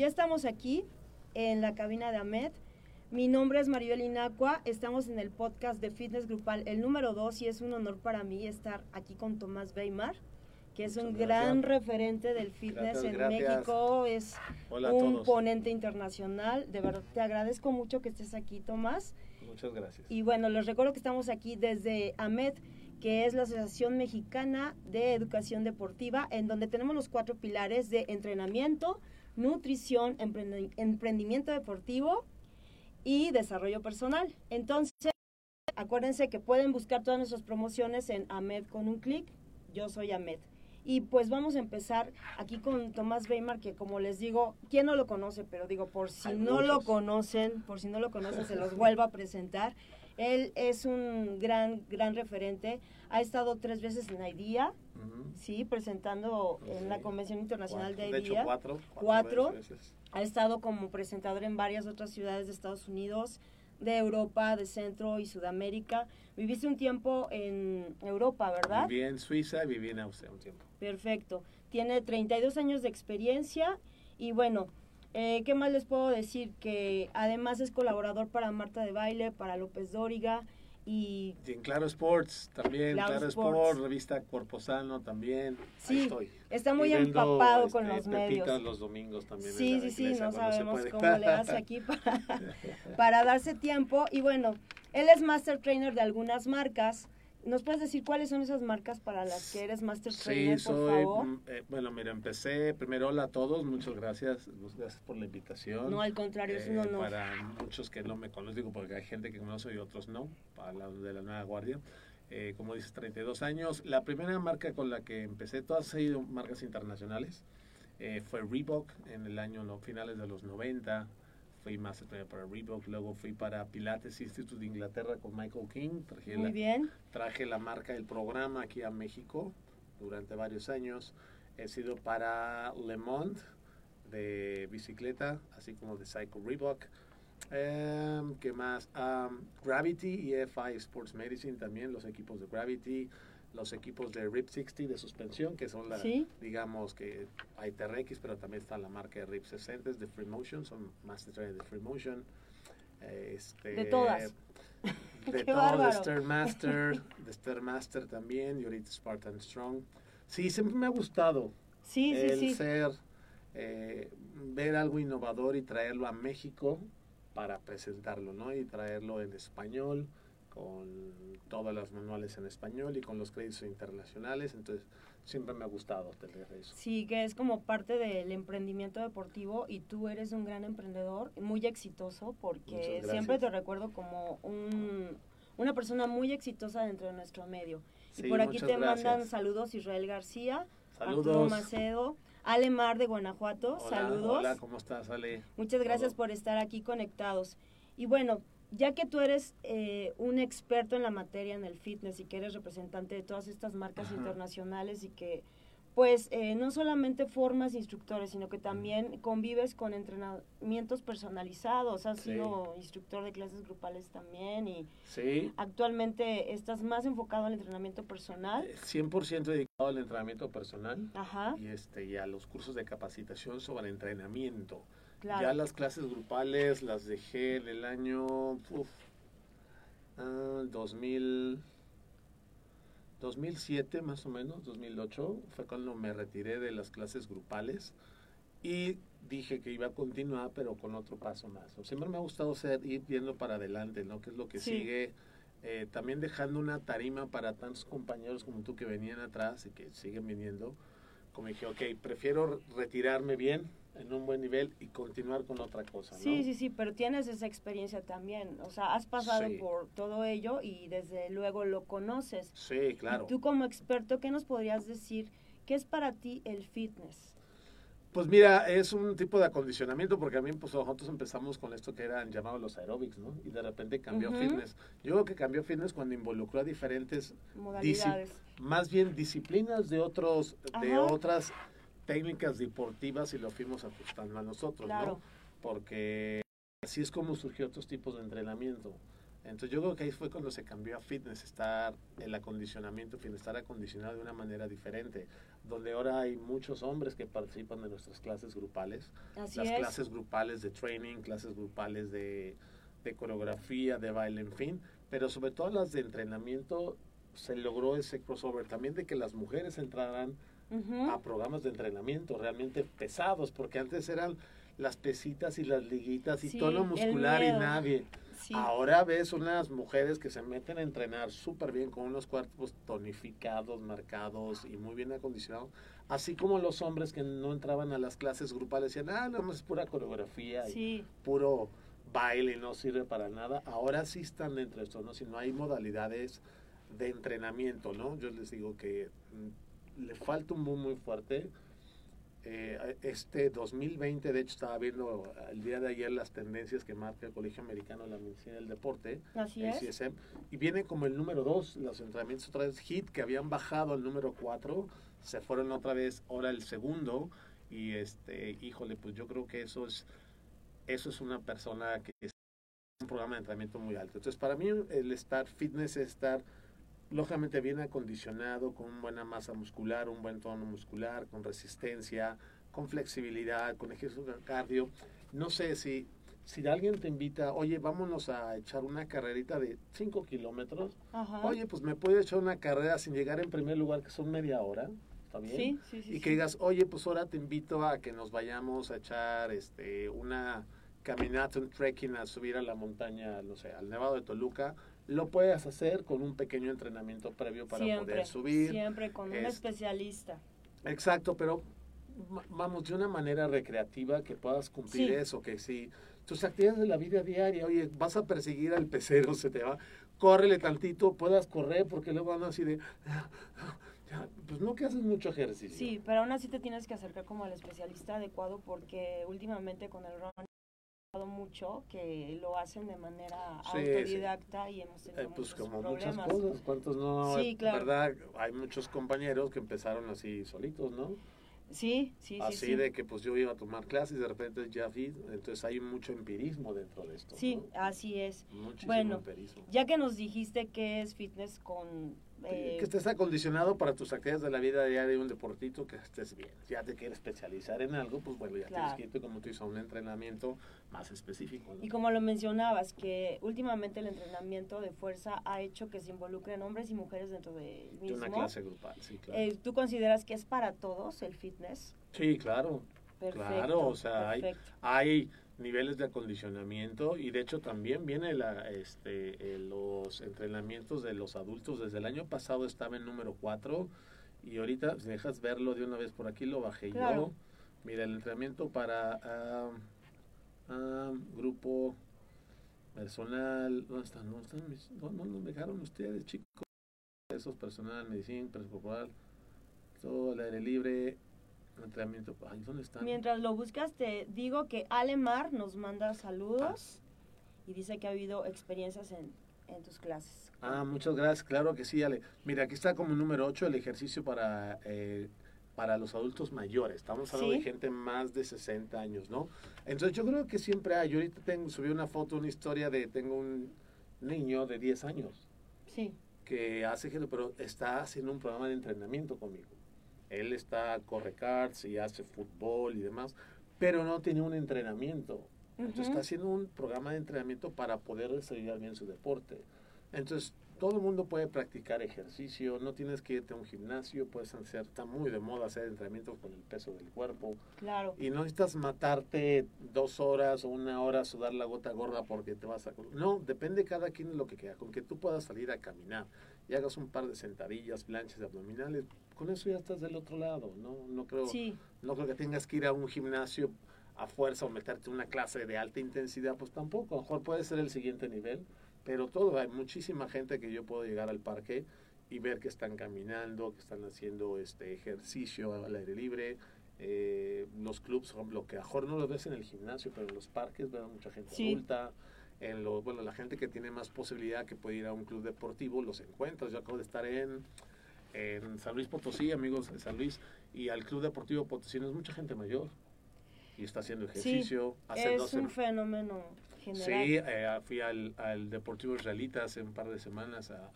ya estamos aquí en la cabina de Ahmed. Mi nombre es Maribel Inacua, estamos en el podcast de Fitness Grupal, el número 2, y es un honor para mí estar aquí con Tomás Weimar, que es un gran referente del fitness en México, es un ponente internacional. De verdad, te agradezco mucho que estés aquí, Tomás. Muchas gracias. Y bueno, les recuerdo que estamos aquí desde AMED, que es la Asociación Mexicana de Educación Deportiva, en donde tenemos los cuatro pilares de entrenamiento, nutrición, emprendimiento deportivo y desarrollo personal. Entonces, acuérdense que pueden buscar todas nuestras promociones en AMED con un clic. Yo soy AMED. Y pues vamos a empezar aquí con Tomás Weimar, que como les digo, ¿quién no lo conoce? Pero digo, por si no lo conocen, por si no lo conocen, se los vuelvo a presentar. Él es un gran, gran referente. Ha estado tres veces en IDEA, sí, presentando en la Convención Internacional de IDEA. De hecho, cuatro. Cuatro. Ha estado como presentador en varias otras ciudades de Estados Unidos, de Europa, de Centro y Sudamérica. Viviste un tiempo en Europa, ¿verdad? Viví en Suiza y viví en Austria un tiempo. Perfecto. Tiene 32 años de experiencia y bueno, eh, ¿qué más les puedo decir? Que además es colaborador para Marta de Baile, para López Dóriga y... en Claro Sports también, Claro, Sports. revista Cuerpo Sano también. Sí, está muy empapado con este, los medios. los domingos también. Sí, sí, sí, no sabemos cómo le hace aquí para, para darse tiempo. Y bueno, él es Master Trainer de algunas marcas. ¿Nos puedes decir cuáles son esas marcas para las que eres Master Trainer, sí, soy, mm, eh, bueno, mira, empecé, primero hola a todos, muchas gracias, gracias por la invitación. No, al contrario, es un eh, honor. Para muchos que no me conocen, digo, porque hay gente que conoce y otros no, para la de la nueva guardia. Eh, como dices, 32 años. La primera marca con la que empecé, todas han sido marcas internacionales, fue Reebok en el año, no, finales de los 90, fui más para Reebok, luego fui para Pilates Institute de Inglaterra con Michael King. Traje Muy bien. Traje la marca del programa aquí a México durante varios años. He sido para Le Monde de bicicleta, así como de Cycle Reebok. Um, ¿Qué más? Gravity y FI Sports Medicine también, los equipos de Gravity los equipos de RIP 60 de suspensión, que son las, digamos que hay TRX, pero también está la marca de RIP 60 de Free Motion, son más de Free Motion. Este, de todas. De todo, de Stairmaster, de Stairmaster también, y ahorita Spartan Strong. Sí, siempre me ha gustado sí, el sí, ser, eh, ver algo innovador y traerlo a México para presentarlo, ¿no? Y traerlo en español, con todas las manuales en español y con los créditos internacionales, entonces siempre me ha gustado tener eso. Sí, que es como parte del emprendimiento deportivo y tú eres un gran emprendedor, muy exitoso, porque siempre te recuerdo como un, una persona muy exitosa dentro de nuestro medio. y por aquí te mandan saludos Israel García, Arturo Macedo, Ale Mar de Guanajuato, saludos. Hola, ¿cómo estás, Ale? Muchas gracias por estar aquí conectados. Y bueno, ya que tú eres eh, un experto en la materia, en el fitness y que eres representante de todas estas marcas internacionales y que pues eh, no solamente formas instructores, sino que también convives con entrenamientos personalizados, has sido instructor de clases grupales también y actualmente estás más enfocado al entrenamiento personal. 100% eh, dedicado al entrenamiento personal. Y, este, y a los cursos de capacitación sobre entrenamiento. Ya las clases grupales las dejé en el año 2000, 2007 ah, más o menos, 2008, fue cuando me retiré de las clases grupales y dije que iba a continuar, pero con otro paso más. siempre me ha gustado ser, ir viendo para adelante, ¿no? Que es lo que sigue. Eh, también dejando una tarima para tantos compañeros como tú que venían atrás y que siguen viniendo. Como dije, ok, prefiero retirarme bien, en un buen nivel y continuar con otra cosa. ¿no? Sí, sí, sí, pero tienes esa experiencia también. O sea, has pasado por todo ello y desde luego lo conoces. Sí, claro. Y tú como experto, ¿qué nos podrías decir? ¿Qué es para ti el fitness? Pues mira, es un tipo de acondicionamiento porque a mí pues nosotros empezamos con esto que eran llamados los aeróbics, ¿no? Y de repente cambió fitness. Yo creo que cambió fitness cuando involucró a diferentes modalidades, más bien disciplinas de otros de otras técnicas deportivas y lo fuimos ajustando a nosotros, ¿no? Porque así es como surgió otros tipos de entrenamiento. Entonces yo creo que ahí fue cuando se cambió a fitness, estar el acondicionamiento, estar acondicionado de una manera diferente, donde ahora hay muchos hombres que participan de nuestras clases grupales, Así las es. clases grupales de training, clases grupales de, de coreografía, de baile, en fin, pero sobre todo las de entrenamiento se logró ese crossover también de que las mujeres entraran A programas de entrenamiento realmente pesados, porque antes eran las pesitas y las liguitas y Sí, tono el muscular y nadie. Sí. Ahora ves unas mujeres que se meten a entrenar súper bien con unos cuerpos tonificados, marcados y muy bien acondicionados, así como los hombres que no entraban a las clases grupales decían, ah, no, es pura coreografía y puro baile y no sirve para nada. Ahora sí están dentro de esto, ¿no? Si no hay modalidades de entrenamiento, ¿no? Yo les digo que mm, le falta un boom muy fuerte. Eh, este 2020, de hecho, estaba viendo el día de ayer las tendencias que marca el Colegio Americano de la Medicina del Deporte, así el es. CSM, y viene como el número 2, los entrenamientos otra vez HIT, que habían bajado al número 4, se fueron otra vez, ahora el segundo, y este, híjole, pues yo creo que eso es, eso es una persona que es un programa de entrenamiento muy alto. Entonces, para mí el estar fitness es estar lógicamente bien acondicionado, con una buena masa muscular, un buen tono muscular, con resistencia, con flexibilidad, con ejercicio de cardio. No sé si, si alguien te invita, oye, vámonos a echar una carrerita de 5 kilómetros. Ajá. Oye, pues me puedo echar una carrera sin llegar en primer lugar, que son media hora. ¿Está bien? sí, sí, sí. y que digas, oye, pues ahora te invito a que nos vayamos a echar este una caminata, un trekking, a subir a la montaña, no sé, al Nevado de Toluca, lo puedes hacer con un pequeño entrenamiento previo para siempre, poder subir. Siempre con un especialista. Exacto, pero va- vamos, de una manera recreativa que puedas cumplir Sí. eso, que si tus actividades de la vida diaria, oye, vas a perseguir al pecero, se te va, córrele tantito, puedas correr, porque luego andas así de, pues no que haces mucho ejercicio. Sí, pero aún así te tienes que acercar como al especialista adecuado porque últimamente con el running mucho que lo hacen de manera Sí, autodidacta y hemos tenido Eh, pues muchos como problemas. muchas cosas, ¿cuántos no? Sí, claro. ¿Verdad? Hay muchos compañeros que empezaron así solitos, ¿no? Sí, sí, sí. así sí. de que pues yo iba a tomar clases y de repente ya vi, entonces hay mucho empirismo dentro de esto. Sí, ¿no? así es. Muchísimo Bueno, empirismo. Ya que nos dijiste que es fitness con... eh, que estés acondicionado para tus actividades de la vida diaria, un deportito, que estés bien. Si ya te quieres especializar en algo, pues bueno, ya Claro. tienes que irte, como tú dices, a un entrenamiento más específico. ¿no? Y como lo mencionabas, que últimamente el entrenamiento de fuerza ha hecho que se involucren hombres y mujeres dentro De mismo. una clase grupal, sí, claro. Eh, ¿Tú consideras que es para todos el fitness? sí, claro. Perfecto. Claro, o sea, hay- perfecto. Hay niveles de acondicionamiento y de hecho también viene la, este, eh, los entrenamientos de los adultos. Desde el año pasado estaba en número 4 y ahorita, si dejas verlo de una vez por aquí, lo bajé Claro. yo. Mira, el entrenamiento para ah, grupo personal, ¿dónde están? ¿Dónde están mis- no, no, dejaron ustedes, chicos. Esos personal, medicina, peso corporal, todo el aire libre, entrenamiento. Ay, ¿dónde están? Mientras lo buscas, te digo que Alemar nos manda saludos y dice que ha habido experiencias en, en tus clases. Ah, muchas gracias, claro que sí, Ale. Mira, aquí está como número 8 el ejercicio para, eh, para los adultos mayores. Estamos hablando Sí. de gente más de 60 años, ¿no? Entonces yo creo que siempre hay. Yo ahorita tengo, subí una foto, una historia de, tengo un niño de 10 años Sí, que hace ejercicio, pero está haciendo un programa de entrenamiento conmigo. Él está, corre karts y hace fútbol y demás, pero no tiene un entrenamiento. Entonces está haciendo un programa de entrenamiento para poder desarrollar bien su deporte. Entonces todo el mundo puede practicar ejercicio, no tienes que irte a un gimnasio, puedes hacer, está muy de moda hacer entrenamiento con el peso del cuerpo claro. y no necesitas matarte dos horas o una hora sudar la gota gorda porque te vas a... No, depende cada quien de lo que quiera, con que tú puedas salir a caminar y hagas un par de sentadillas, planchas abdominales, con eso ya estás del otro lado, ¿no? No creo... Sí, No creo que tengas que ir a un gimnasio a fuerza o meterte en una clase de alta intensidad, pues tampoco. A lo mejor puede ser el siguiente nivel, pero todo. Hay muchísima gente que yo puedo llegar al parque y ver que están caminando, que están haciendo este ejercicio al aire libre. Eh, los clubs, lo que a lo mejor no lo ves en el gimnasio, pero en los parques ves a mucha gente Sí. adulta. En lo, bueno, la gente que tiene más posibilidad que puede ir a un club deportivo, los encuentras. Yo acabo de estar en, en San Luis Potosí, amigos de San Luis, y al Club Deportivo Potosino es mucha gente mayor y está haciendo ejercicio, hace es un fenómeno. general. Sí, eh, fui al, al, Deportivo Israelita hace un par de semanas a,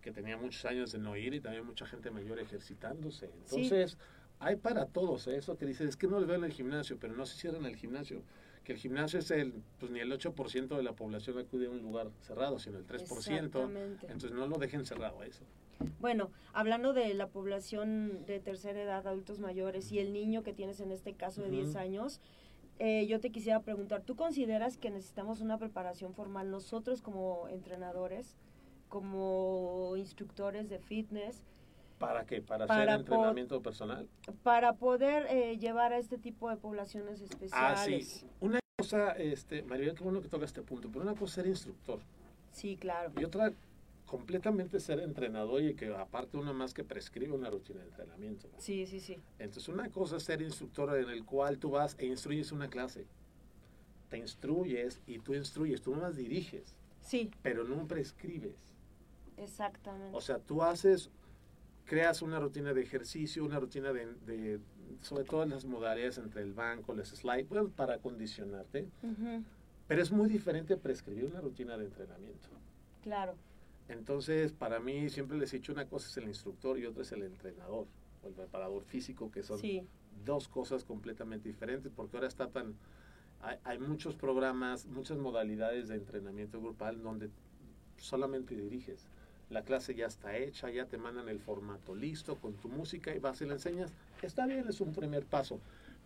que tenía muchos años de no ir y también mucha gente mayor ejercitándose. Entonces, hay para todos ¿eh? eso que dices, es que no le veo en el gimnasio, pero no se cierran el gimnasio. Que el gimnasio es el, pues ni el 8% de la población acude a un lugar cerrado, sino el 3%. Entonces no lo dejen cerrado eso. Bueno, hablando de la población de tercera edad, adultos mayores y el niño que tienes en este caso de 10 años, eh, yo te quisiera preguntar, ¿tú consideras que necesitamos una preparación formal nosotros como entrenadores, como instructores de fitness? ¿Para qué? ¿Para, hacer entrenamiento personal? Para poder eh, llevar a este tipo de poblaciones especiales. Ah, sí. Una cosa, este, María, qué bueno que toca este punto, pero una cosa es ser instructor. Sí, claro. Y otra completamente ser entrenador y que aparte uno más que prescribe una rutina de entrenamiento. Sí, sí, sí. Entonces una cosa es ser instructor en el cual tú vas e instruyes una clase. Te instruyes y tú instruyes, tú no más diriges. Sí. Pero no prescribes. Exactamente. O sea, tú haces, creas una rutina de ejercicio, una rutina de, sobre todo en las modalidades entre el banco, las slides, para acondicionarte. Pero es muy diferente prescribir una rutina de entrenamiento. Claro. Entonces, para mí siempre les he dicho una cosa es el instructor y otra es el entrenador o el preparador físico, que son dos cosas completamente diferentes, porque ahora está tan... Hay, muchos programas, muchas modalidades de entrenamiento grupal donde solamente diriges. La clase ya está hecha, ya te mandan el formato listo con tu música y vas y le enseñas. Está bien, es un primer paso,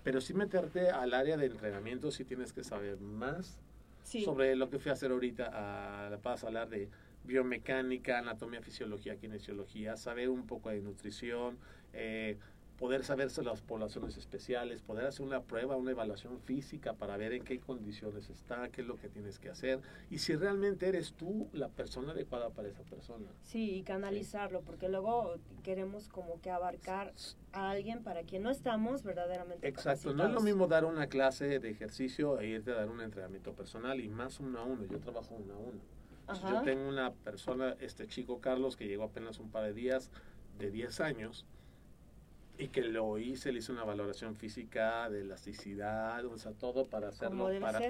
pero sí meterte al área de entrenamiento, sí tienes que saber más sobre lo que fui a hacer ahorita. A la paz hablar de biomecánica, anatomía, fisiología, kinesiología, saber un poco de nutrición, eh, poder saberse las poblaciones especiales, poder hacer una prueba, una evaluación física para ver en qué condiciones está, qué es lo que tienes que hacer y si realmente eres tú la persona adecuada para esa persona. Sí, y canalizarlo, porque luego queremos como que abarcar a alguien para quien no estamos verdaderamente. Exacto, no es lo mismo dar una clase de ejercicio e irte a dar un entrenamiento personal y más uno a uno, yo trabajo uno a uno. Yo tengo una persona, este chico Carlos, que llegó apenas un par de días, de 10 años, y que lo hice, le hice una valoración física de elasticidad, o sea, todo para hacerlo para,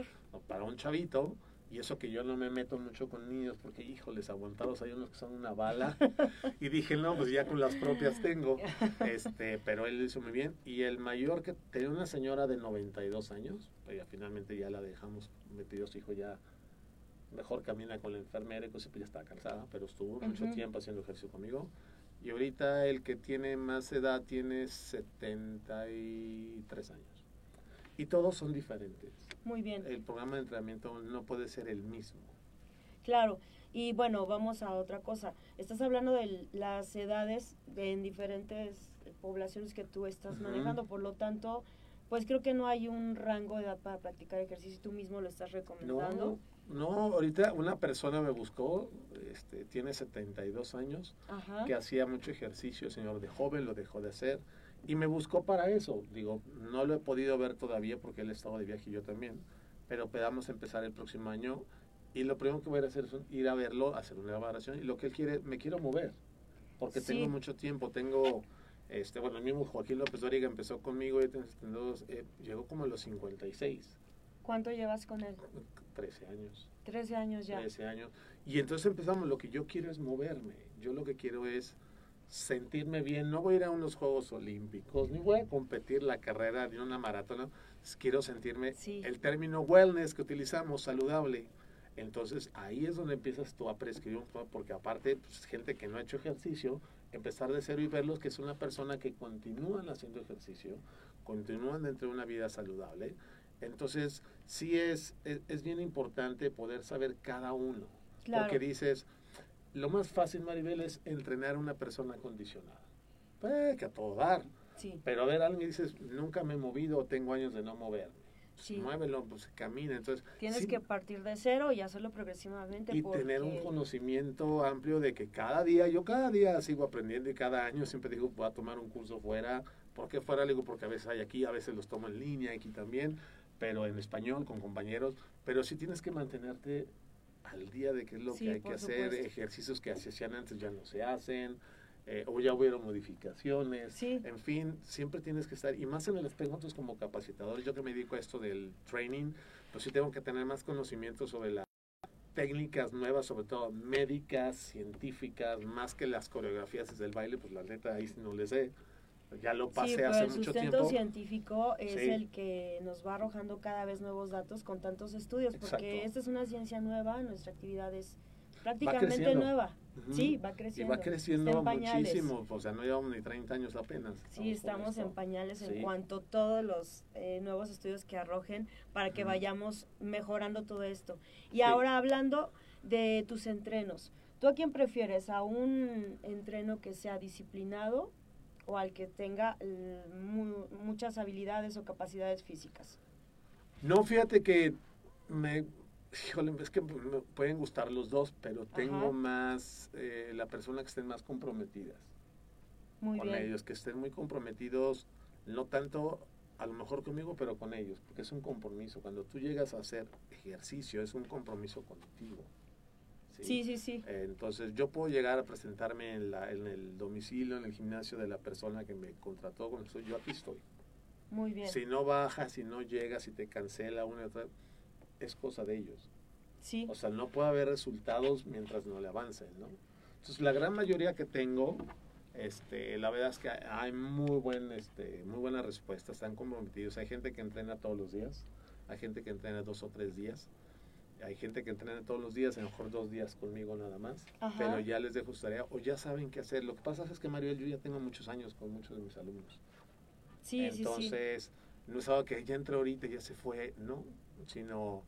para un chavito. Y eso que yo no me meto mucho con niños, porque, híjoles, aguantados hay unos que son una bala. y dije, no, pues ya con las propias tengo. este Pero él lo hizo muy bien. Y el mayor que tenía una señora de 92 años, ya finalmente ya la dejamos metidos, hijo, ya mejor camina con la enfermera y pues ya está cansada, pero estuvo mucho tiempo haciendo ejercicio conmigo. Y ahorita el que tiene más edad tiene 73 años. Y todos son diferentes. Muy bien. El programa de entrenamiento no puede ser el mismo. Claro. Y bueno, vamos a otra cosa. Estás hablando de las edades en diferentes poblaciones que tú estás manejando, por lo tanto, pues creo que no hay un rango de edad para practicar ejercicio, tú mismo lo estás recomendando. No, ahorita una persona me buscó, este, tiene 72 años, que hacía mucho ejercicio, señor de joven, lo dejó de hacer, y me buscó para eso. Digo, no lo he podido ver todavía porque él estaba de viaje y yo también, pero podamos empezar el próximo año, y lo primero que voy a hacer es ir a verlo, hacer una evaluación, y lo que él quiere, me quiero mover, porque tengo mucho tiempo, tengo... Este, bueno, el mismo Joaquín López Dóriga empezó conmigo, y eh, llegó como a los 56. ¿Cuánto llevas con él? 13 años. 13 años ya. 13 años. Y entonces empezamos, lo que yo quiero es moverme. Yo lo que quiero es sentirme bien. No voy a ir a unos Juegos Olímpicos, ni voy a competir la carrera ni una maratona. Quiero sentirme, el término wellness que utilizamos, saludable. Entonces ahí es donde empiezas tú a prescribir un poco, porque aparte, pues, gente que no ha hecho ejercicio, empezar de cero y verlos que es una persona que continúan haciendo ejercicio, continúan dentro de una vida saludable entonces, sí es, es, bien importante poder saber cada uno. Porque dices, lo más fácil, Maribel, es entrenar a una persona acondicionada. Pues, que a todo dar. Pero a ver, alguien dices, nunca me he movido, tengo años de no moverme. Sí. Muévelo, pues camina. Entonces, Tienes que partir de cero y hacerlo progresivamente. Y tener un conocimiento amplio de que cada día, yo cada día sigo aprendiendo y cada año siempre digo, voy a tomar un curso fuera. ¿Por qué fuera? Le digo, porque a veces hay aquí, a veces los tomo en línea, aquí también pero en español con compañeros, pero sí tienes que mantenerte al día de qué es lo que hay que hacer, ejercicios que se hacían antes ya no se hacen, eh, o ya hubieron modificaciones. Sí. En fin, siempre tienes que estar, y más en el aspecto nosotros como capacitadores, yo que me dedico a esto del training, pues sí tengo que tener más conocimiento sobre las técnicas nuevas, sobre todo médicas, científicas, más que las coreografías desde el baile, pues la neta ahí no les sé. Ya lo pasé sí, pero hace el mucho sustento tiempo. científico es Sí. el que nos va arrojando cada vez nuevos datos con tantos estudios, porque esta es una ciencia nueva, nuestra actividad es prácticamente nueva. Sí, va Y creciendo. va Está creciendo muchísimo, o sea, no llevamos ni 30 años apenas. Sí, estamos en pañales Sí. en cuanto a todos los eh, nuevos estudios que arrojen para que vayamos mejorando todo esto. Y Sí. ahora hablando de tus entrenos, ¿tú a quién prefieres? ¿A un entreno que sea disciplinado o al que tenga mu- muchas habilidades o capacidades físicas? No, fíjate que me, híjole, es que me pueden gustar los dos, pero tengo Ajá. más eh, la persona que estén más comprometidas Muy con bien. ellos, que estén muy comprometidos, no tanto a lo mejor conmigo, pero con ellos, porque es un compromiso. Cuando tú llegas a hacer ejercicio, es un compromiso contigo. Sí, sí, sí. Eh, Entonces yo puedo llegar a presentarme en, la, en el domicilio, en el gimnasio de la persona que me contrató con esto. Yo aquí estoy. Muy bien. Si no baja, si no llega, si te cancela una y otra, es cosa de ellos. Sí. O sea, no puede haber resultados mientras no le avancen, ¿no? Entonces, la gran mayoría que tengo, este, la verdad es que hay muy, buen, este, muy buena respuesta, están comprometidos. Hay gente que entrena todos los días, hay gente que entrena dos o tres días, hay gente que entrena todos los días, a lo mejor dos días conmigo nada más, Ajá. pero ya les dejo su tarea o ya saben qué hacer. Lo que pasa es que, Mario, yo ya tengo muchos años con muchos de mis alumnos. Sí, sí, sí. Entonces, no es algo que ya entró ahorita y ya se fue, no, sino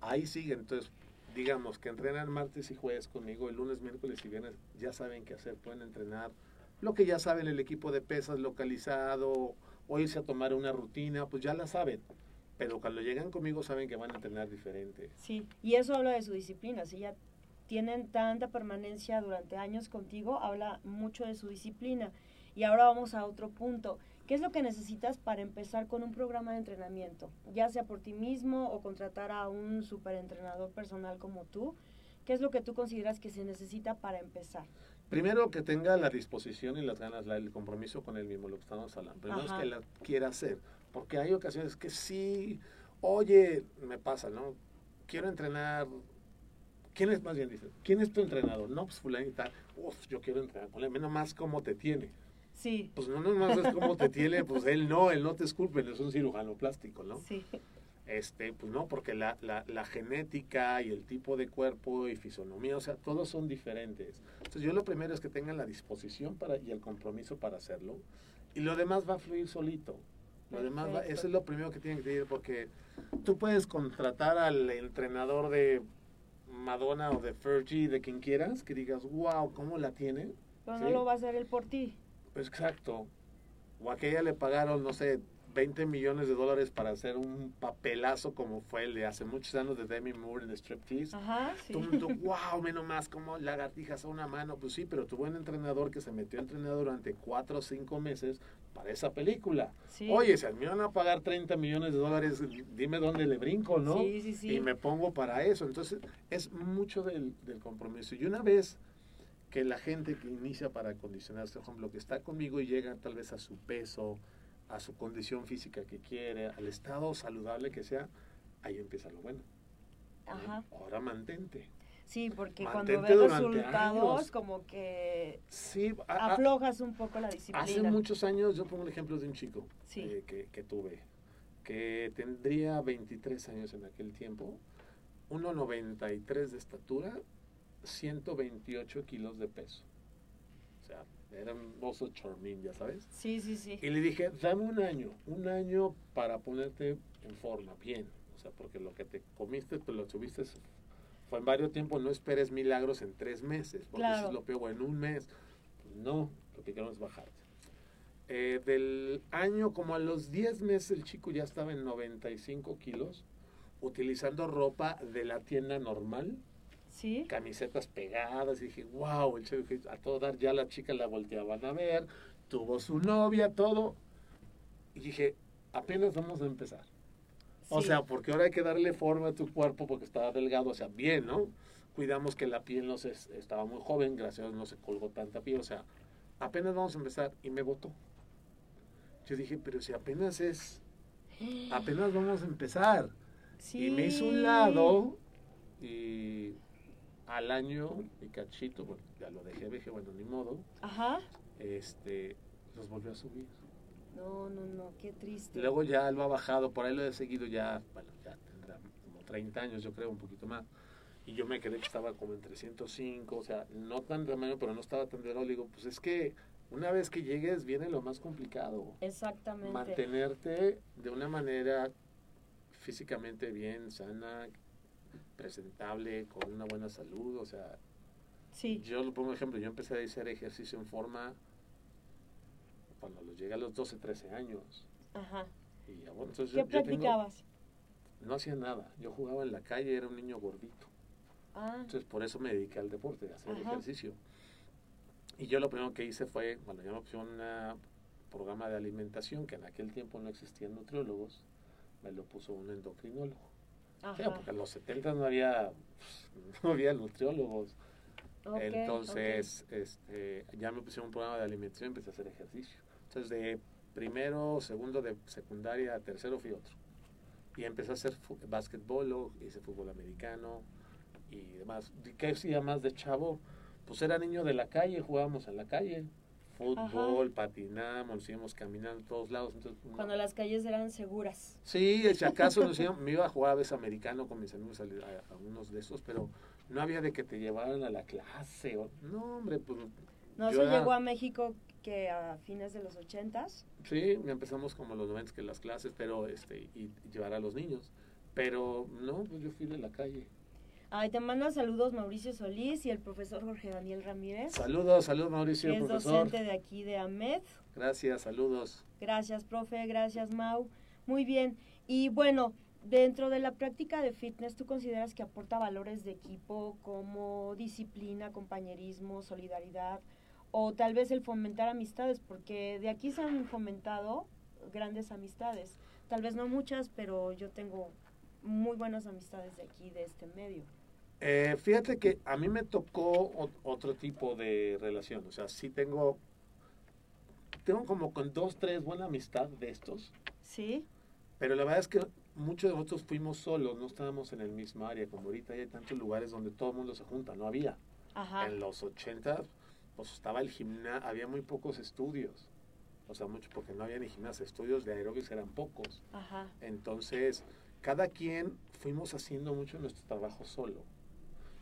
ahí sigue. Entonces, digamos que entrenan martes y jueves conmigo, el lunes, miércoles y viernes, ya saben qué hacer, pueden entrenar lo que ya saben el equipo de pesas localizado, o irse a tomar una rutina, pues ya la saben. Pero cuando llegan conmigo saben que van a entrenar diferente. Sí, y eso habla de su disciplina. Si ya tienen tanta permanencia durante años contigo, habla mucho de su disciplina. Y ahora vamos a otro punto. ¿Qué es lo que necesitas para empezar con un programa de entrenamiento? Ya sea por ti mismo o contratar a un superentrenador personal como tú. ¿Qué es lo que tú consideras que se necesita para empezar? Primero que tenga la disposición y las ganas, el compromiso con él mismo, lo que estamos hablando. Primero Ajá. es que la quiera hacer, porque hay ocasiones que sí, oye, me pasa, ¿no? Quiero entrenar. ¿Quién es, más bien dice, quién es tu entrenador? No, pues fulano y tal. Uf, yo quiero entrenar con él, menos más cómo te tiene. Sí, Pues no, no más es cómo te tiene, pues él no, él no te esculpe, él es un cirujano plástico, ¿no? sí. Este, pues no, porque la, la, la genética y el tipo de cuerpo y fisonomía, o sea, todos son diferentes. Entonces yo lo primero es que tengan la disposición para, y el compromiso para hacerlo. Y lo demás va a fluir solito. Lo demás va- eso es lo primero que tienen que tener, porque tú puedes contratar al entrenador de Madonna o de Fergie, de quien quieras, que digas, wow, ¿cómo la tiene? Pero no Sí. lo va a hacer él por ti. Pues exacto. O a aquella le pagaron, no sé, 20 millones de dólares para hacer un papelazo como fue el de hace muchos años de Demi Moore en Striptease. Ajá, sí. Tú, tú, wow, menos más como lagartijas a una mano. Pues sí, pero tuvo un entrenador que se metió a entrenar durante cuatro o cinco meses para esa película. Sí. Oye, si a mí me van a pagar 30 millones de dólares, dime dónde le brinco, ¿no? Sí, sí, sí. Y me pongo para eso. Entonces, es mucho del, del compromiso. Y una vez que la gente que inicia para acondicionarse, por ejemplo, que está conmigo y llega tal vez a su peso, a su condición física que quiere, al estado saludable que sea, ahí empieza lo bueno. ¿no? Ajá. Ahora mantente. Sí, porque Mantente cuando ves resultados, años. como que Sí, a- aflojas un poco la disciplina. hace muchos años, yo pongo el ejemplo de un chico Sí. eh, que, que tuve, que tendría 23 años en aquel tiempo, 1,93 de estatura, 128 kilos de peso. O sea, era un oso chormín, ya sabes. Sí, sí, sí. Y le dije, dame un año, un año para ponerte en forma, bien. O sea, porque lo que te comiste, pues lo tuviste, fue en varios tiempos, no esperes milagros en tres meses, porque eso Claro. es lo peor, o en un mes. No, lo que queremos es bajarte. Eh, del año, como a los 10 meses, el chico ya estaba en 95 kilos, utilizando ropa de la tienda normal, Sí. camisetas pegadas y dije, wow, el chico, a todo dar ya la chica la volteaban a ver, tuvo su novia, todo. Y dije, apenas vamos a empezar. O sí. sea, porque ahora hay que darle forma a tu cuerpo porque estaba delgado, o sea, bien, ¿no? Cuidamos que la piel no se, estaba muy joven, gracias a Dios no se colgó tanta piel, o sea, apenas vamos a empezar. Y me votó. Yo dije, pero si apenas es, apenas vamos a empezar. Sí. Y me hizo un lado y al año, y cachito, bueno, ya lo dejé, dije, bueno, ni modo, Ajá. este, los volvió a subir. No, no, no, qué triste. Luego ya lo ha bajado, por ahí lo he seguido ya, bueno, ya tendrá como 30 años, yo creo, un poquito más. Y yo me quedé que estaba como en 305, o sea, no tan tamaño, pero no estaba tan de digo, pues es que una vez que llegues viene lo más complicado. Exactamente. Mantenerte de una manera físicamente bien, sana, presentable, con una buena salud, o sea, Sí. yo lo pongo ejemplo, yo empecé a hacer ejercicio en forma cuando los llegué a los 12, 13 años. Ajá. Y ya, bueno, entonces ¿Qué yo- yo tengo- practicabas? no hacía nada, yo jugaba en la calle, era un niño gordito. Ah, Entonces por eso me dediqué al deporte, a hacer Ajá. ejercicio. Y yo lo primero que hice fue, bueno, ya me pusieron un programa de alimentación, que en aquel tiempo no existían nutriólogos, me lo puso un endocrinólogo. Porque en los 70 no había, no había nutriólogos. Ok, Entonces, este, ya me pusieron un programa de alimentación y empecé a hacer ejercicio. Entonces, de primero, segundo de secundaria, tercero fui otro. Y empecé a hacer básquetbol, hice fútbol americano y demás. ¿Y ¿Qué hacía más de chavo? Pues era niño de la calle, jugábamos en la calle. Fútbol, patinamos, nos íbamos caminando en todos lados. Entonces, ok. no- Cuando las calles eran seguras. Sí, si acaso nos íbamos- me iba a jugar a veces americano con mis amigos a, a- a unos de esos, pero no había de que te llevaran a la clase. O, no, hombre, pues No se era- llegó a México que a fines de los ochentas. sí, empezamos como los 90 que las clases, pero este, y, y llevar a los niños. Pero no, pues yo fui de la calle. Ay, te mandan saludos Mauricio Solís y el profesor Jorge Daniel Ramírez. Saludos, saludos Mauricio, que es profesor. docente de aquí de AMED. Gracias, saludos. Gracias, profe. Gracias, Mau. Muy bien. Y bueno, dentro de la práctica de fitness, ¿tú consideras que aporta valores de equipo como disciplina, compañerismo, solidaridad o tal vez el fomentar amistades? Porque de aquí se han fomentado grandes amistades. Tal vez no muchas, pero yo tengo muy buenas amistades de aquí, de este medio. Eh, fíjate que a mí me tocó ot- otro tipo de relación. O sea, sí tengo, tengo como con dos, tres buena amistad de estos. ¿Sí? Pero la verdad es que muchos de nosotros fuimos solos, no estábamos en el mismo área, como ahorita hay tantos lugares donde todo el mundo se junta, no había. Ajá. En los 80 pues estaba el gimnasio, había muy pocos estudios, o sea, mucho porque no había ni gimnasio, estudios de aeróbics eran pocos. Ajá. Entonces, cada quien fuimos haciendo mucho nuestro trabajo solo.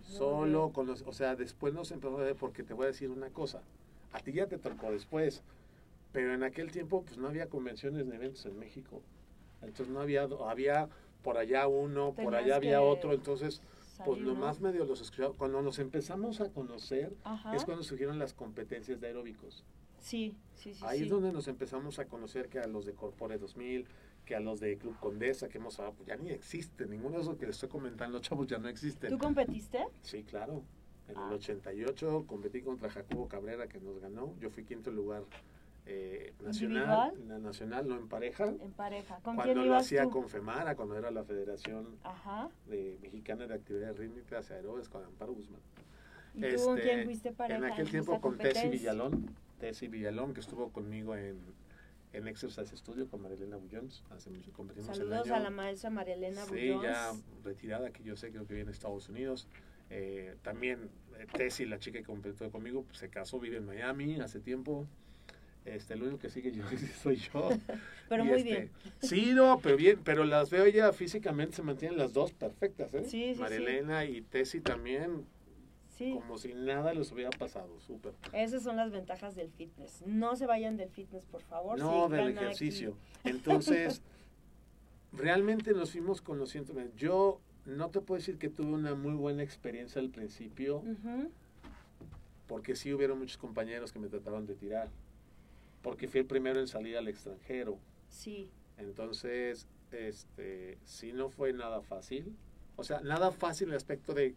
Solo, con los, o sea, después nos empezó a ver, porque te voy a decir una cosa, a ti ya te tocó después, pero en aquel tiempo pues no había convenciones de eventos en México. Entonces no había, había por allá uno, por allá había que otro, entonces pues ¿no? más medio los escuchaba. Cuando nos empezamos a conocer Ajá. es cuando surgieron las competencias de aeróbicos. Sí, sí, sí. Ahí sí. es donde nos empezamos a conocer que a los de Corpore 2000, que a los de Club Condesa, que hemos hablado, pues ya ni existe, ninguno de esos que les estoy comentando, chavos, ya no existe. ¿Tú competiste? Sí, claro. En Ah. el 88 competí contra Jacobo Cabrera, que nos ganó. Yo fui quinto lugar eh, nacional, la nacional, no en pareja. En pareja. ¿Con Cuando quién lo hacía tú? con FEMARA, cuando era la Federación Ajá. de Mexicana de Actividades Rítmicas Aeróbicas con Amparo Guzmán. ¿Y tú con Este, quién fuiste pareja? En aquel tiempo con Tessy? Villalón, Tessy Villalón, que estuvo conmigo en, en Exercise Studio con Marilena Bullons. Hace mucho competimos Saludos el año. a la maestra María Elena Sí, ya retirada, que yo sé, creo que vive en Estados Unidos. Eh, también eh, Tessy, la chica que competió conmigo, pues, se casó, vive en Miami hace tiempo. Este, el único que sigue yo soy yo. Pero Y, muy este, bien. Sí, no, pero bien, pero las veo ya físicamente se mantienen las dos perfectas, ¿eh? Sí, sí, sí. Marilena y Tessy también, Sí, como si nada les hubiera pasado, súper. esas son las ventajas del fitness. No se vayan del fitness, por favor. No, del aquí. ejercicio. Entonces, realmente nos fuimos conociendo. Yo no te puedo decir que tuve una muy buena experiencia al principio, porque sí hubieron muchos compañeros que me trataron de tirar, porque fui el primero en salir al extranjero. Sí, Entonces, este, sí no fue nada fácil. O sea, nada fácil en el aspecto de,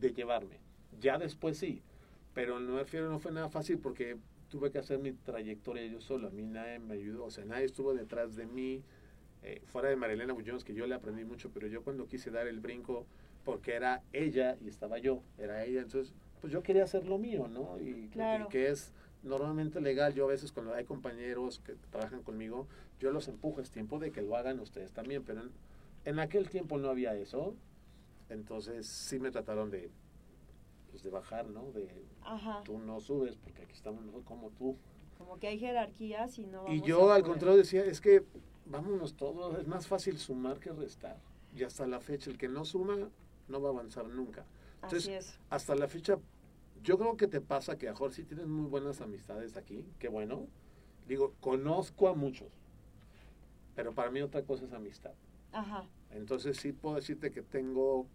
de llevarme. Ya después sí, pero no me refiero, no fue nada fácil porque tuve que hacer mi trayectoria yo solo. A mí nadie me ayudó, o sea, nadie estuvo detrás de mí. eh, fuera de Marilena Bullones, que yo le aprendí mucho, pero yo cuando quise dar el brinco, porque era ella y estaba yo, era ella, entonces, pues yo quería hacer lo mío, ¿no? Y, Claro. y que es normalmente legal. Yo a veces cuando hay compañeros que trabajan conmigo, yo los empujo, es tiempo de que lo hagan ustedes también, pero en, en aquel tiempo no había eso, entonces sí me trataron de, pues, de bajar, ¿no? De Ajá. tú no subes porque aquí estamos nosotros como tú. Como que hay jerarquías y no Y vamos yo a al contrario decía, es que vámonos todos, es más fácil sumar que restar. Y hasta la fecha, el que no suma no va a avanzar nunca. Entonces, Así es. hasta la fecha, yo creo que te pasa que a Jorge sí tienes muy buenas amistades aquí, qué bueno. Digo, conozco a muchos, pero para mí otra cosa es amistad. Ajá. Entonces sí puedo decirte que tengo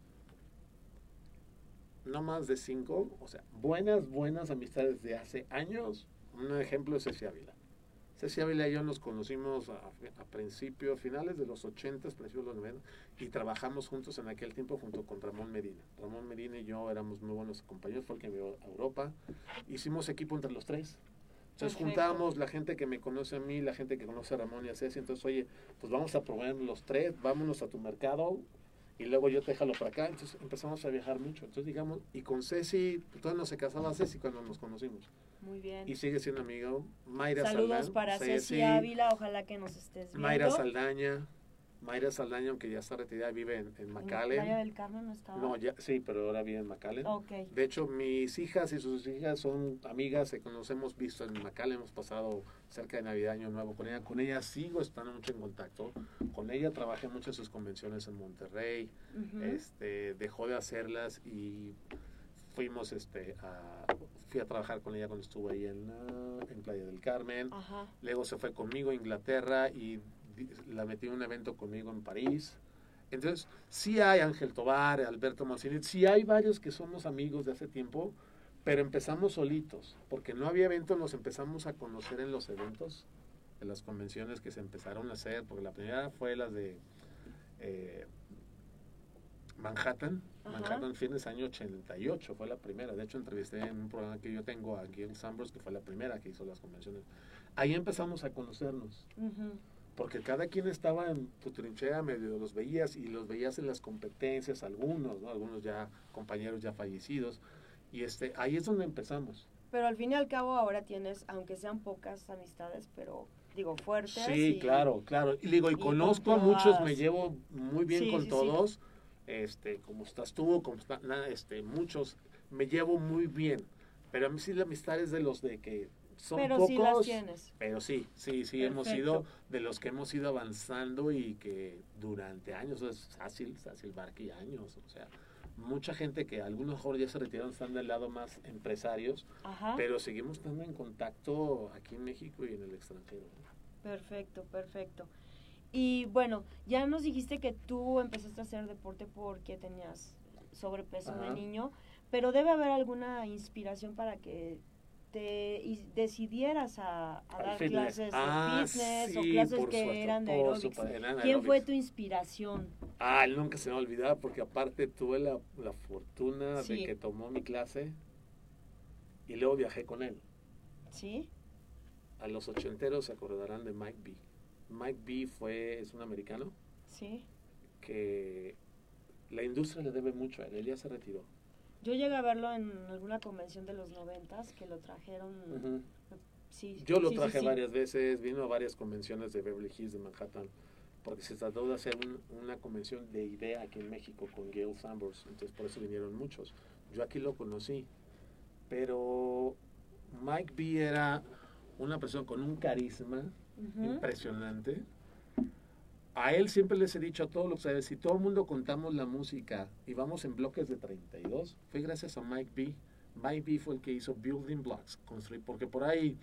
no más de cinco, o sea, buenas, buenas amistades de hace años. Un ejemplo es Ceci Ávila. Ceci Ávila y yo nos conocimos a, a principios, finales de los 80, principios de los 90, y trabajamos juntos en aquel tiempo junto con Ramón Medina. Ramón Medina y yo éramos muy buenos compañeros, fue el que me dio a Europa. Hicimos equipo entre los tres. Entonces Perfecto. juntábamos la gente que me conoce a mí, la gente que conoce a Ramón y a Ceci. Entonces, oye, pues vamos a probar los tres, vámonos a tu mercado y luego yo te jalo para acá. Entonces empezamos a viajar mucho. Entonces, digamos, y con Ceci, pues, todavía no se casaba Ceci cuando nos conocimos. Muy bien. Y sigue siendo amigo. Mayra Saludos Saldaña. para Ceci Ávila, ojalá que nos estés viendo. Mayra Saldaña. Mayra Saldaña, aunque ya está retirada, vive en, en ¿En. Playa del Carmen no estaba? No, ya, sí, pero ahora vive en McAllen. Ok. De hecho, mis hijas y sus hijas son amigas que nos hemos visto en McAllen, hemos pasado cerca de Navidad, Año Nuevo con ella. Con ella sigo estando mucho en contacto. Con ella trabajé mucho en sus convenciones en Monterrey. Ujú. este, dejó de hacerlas y fuimos este, a, fui a trabajar con ella cuando estuvo ahí en, ah, en Playa del Carmen. Ajá. Luego se fue conmigo a Inglaterra y la metí en un evento conmigo en París. Entonces, sí hay Ángel Tobar, Alberto Mancini, sí hay varios que somos amigos de hace tiempo, pero empezamos solitos, porque no había eventos, nos empezamos a conocer en los eventos, en las convenciones que se empezaron a hacer, porque la primera fue las de eh, Manhattan, Ajá. Manhattan Fitness año 88, fue la primera. De hecho, entrevisté en un programa que yo tengo a Gil Sambros, que fue la primera que hizo las convenciones. Ahí empezamos a conocernos, Ujú. porque cada quien estaba en tu trinchera, medio los veías y los veías en las competencias, algunos, ¿no? algunos ya compañeros ya fallecidos. Y este, ahí es donde empezamos. Pero al fin y al cabo ahora tienes, aunque sean pocas amistades, pero digo fuertes. Sí, y- claro, claro. Y digo, y y conozco a muchos, me llevo muy bien Sí, con sí, sí. Este, como estás tú, como está, na- este, muchos, me llevo muy bien. Pero a mí sí la amistad es de los de que son Pero pocos. sí las tienes. Pero sí, sí, sí, hemos sido de los que hemos ido avanzando y que durante años, es fácil, fácil Barque años, o sea, mucha gente que algunos jóvenes ya se retiraron, están del lado más empresarios, Ajá. pero seguimos estando en contacto aquí en México y en el extranjero. Perfecto, perfecto. Y bueno, ya nos dijiste que tú empezaste a hacer deporte porque tenías sobrepeso de niño, pero debe haber alguna inspiración para que te y- decidieras a, dar fitness. clases Ah, de fitness o clases que eran de aeróbics. ¿Quién fue tu inspiración? Ah, él nunca se me va a olvidar porque aparte tuve la, la fortuna Sí. de que tomó mi clase y luego viajé con él. ¿Sí? A los ochenteros se acordarán de Mike B. Mike B fue, es un americano ¿Sí? que la industria le debe mucho a él, él ya se retiró. Yo llegué a verlo en alguna convención de los noventas que lo trajeron. Sí, Yo lo sí, traje sí. varias veces, vino a varias convenciones de Beverly Hills, de Manhattan, porque se trató de hacer un- una convención de idea aquí en México con Gail Sambers, entonces por eso vinieron muchos. Yo aquí lo conocí, pero Mike B era una persona con un carisma Impresionante. A él siempre les he dicho a todos los que si todo el mundo contamos la música y vamos en bloques de 32, fue gracias a Mike B. Mike B fue el que hizo Building Blocks, construir, porque por ahí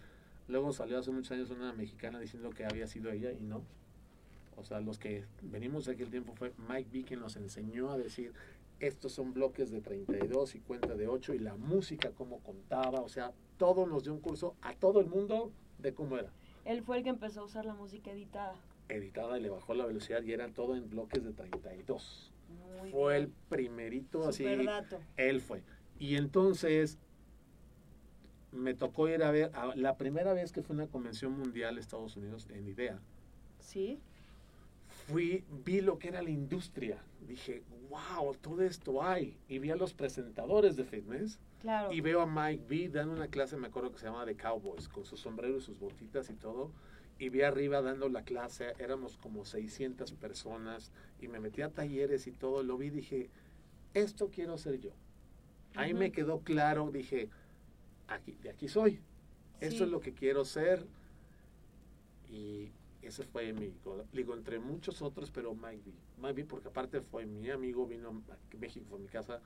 luego salió hace muchos años una mexicana diciendo que había sido ella y no. O sea, los que venimos de aquel tiempo fue Mike B quien nos enseñó a decir, estos son bloques de 32 y cuenta de 8 y la música cómo contaba, o sea, todo nos dio un curso a todo el mundo de cómo era Él fue el que empezó a usar la música editada. editada y le bajó la velocidad y era todo en bloques de 32. Muy fue el primerito así, Super dato. él fue. Y entonces me tocó ir a ver, a- la primera vez que fue una convención mundial de Estados Unidos en IDEA, ¿Sí? fui, vi lo que era la industria. Dije, wow, todo esto hay. Y vi a los presentadores de fitness. Claro. Y veo a Mike B dando una clase, me acuerdo que se llama de Cowboys, con su sombrero y sus botitas y todo. Y vi arriba dando la clase, éramos como 600 personas. Y me metí a talleres y todo. Lo vi y dije, esto quiero ser yo. Ahí me quedó claro, dije, aquí, de aquí soy. Esto Sí. es lo que quiero ser. Y ese fue mi, go- digo, entre muchos otros, pero Mike B. Mike B, porque aparte fue mi amigo, vino a México, fue a mi casa.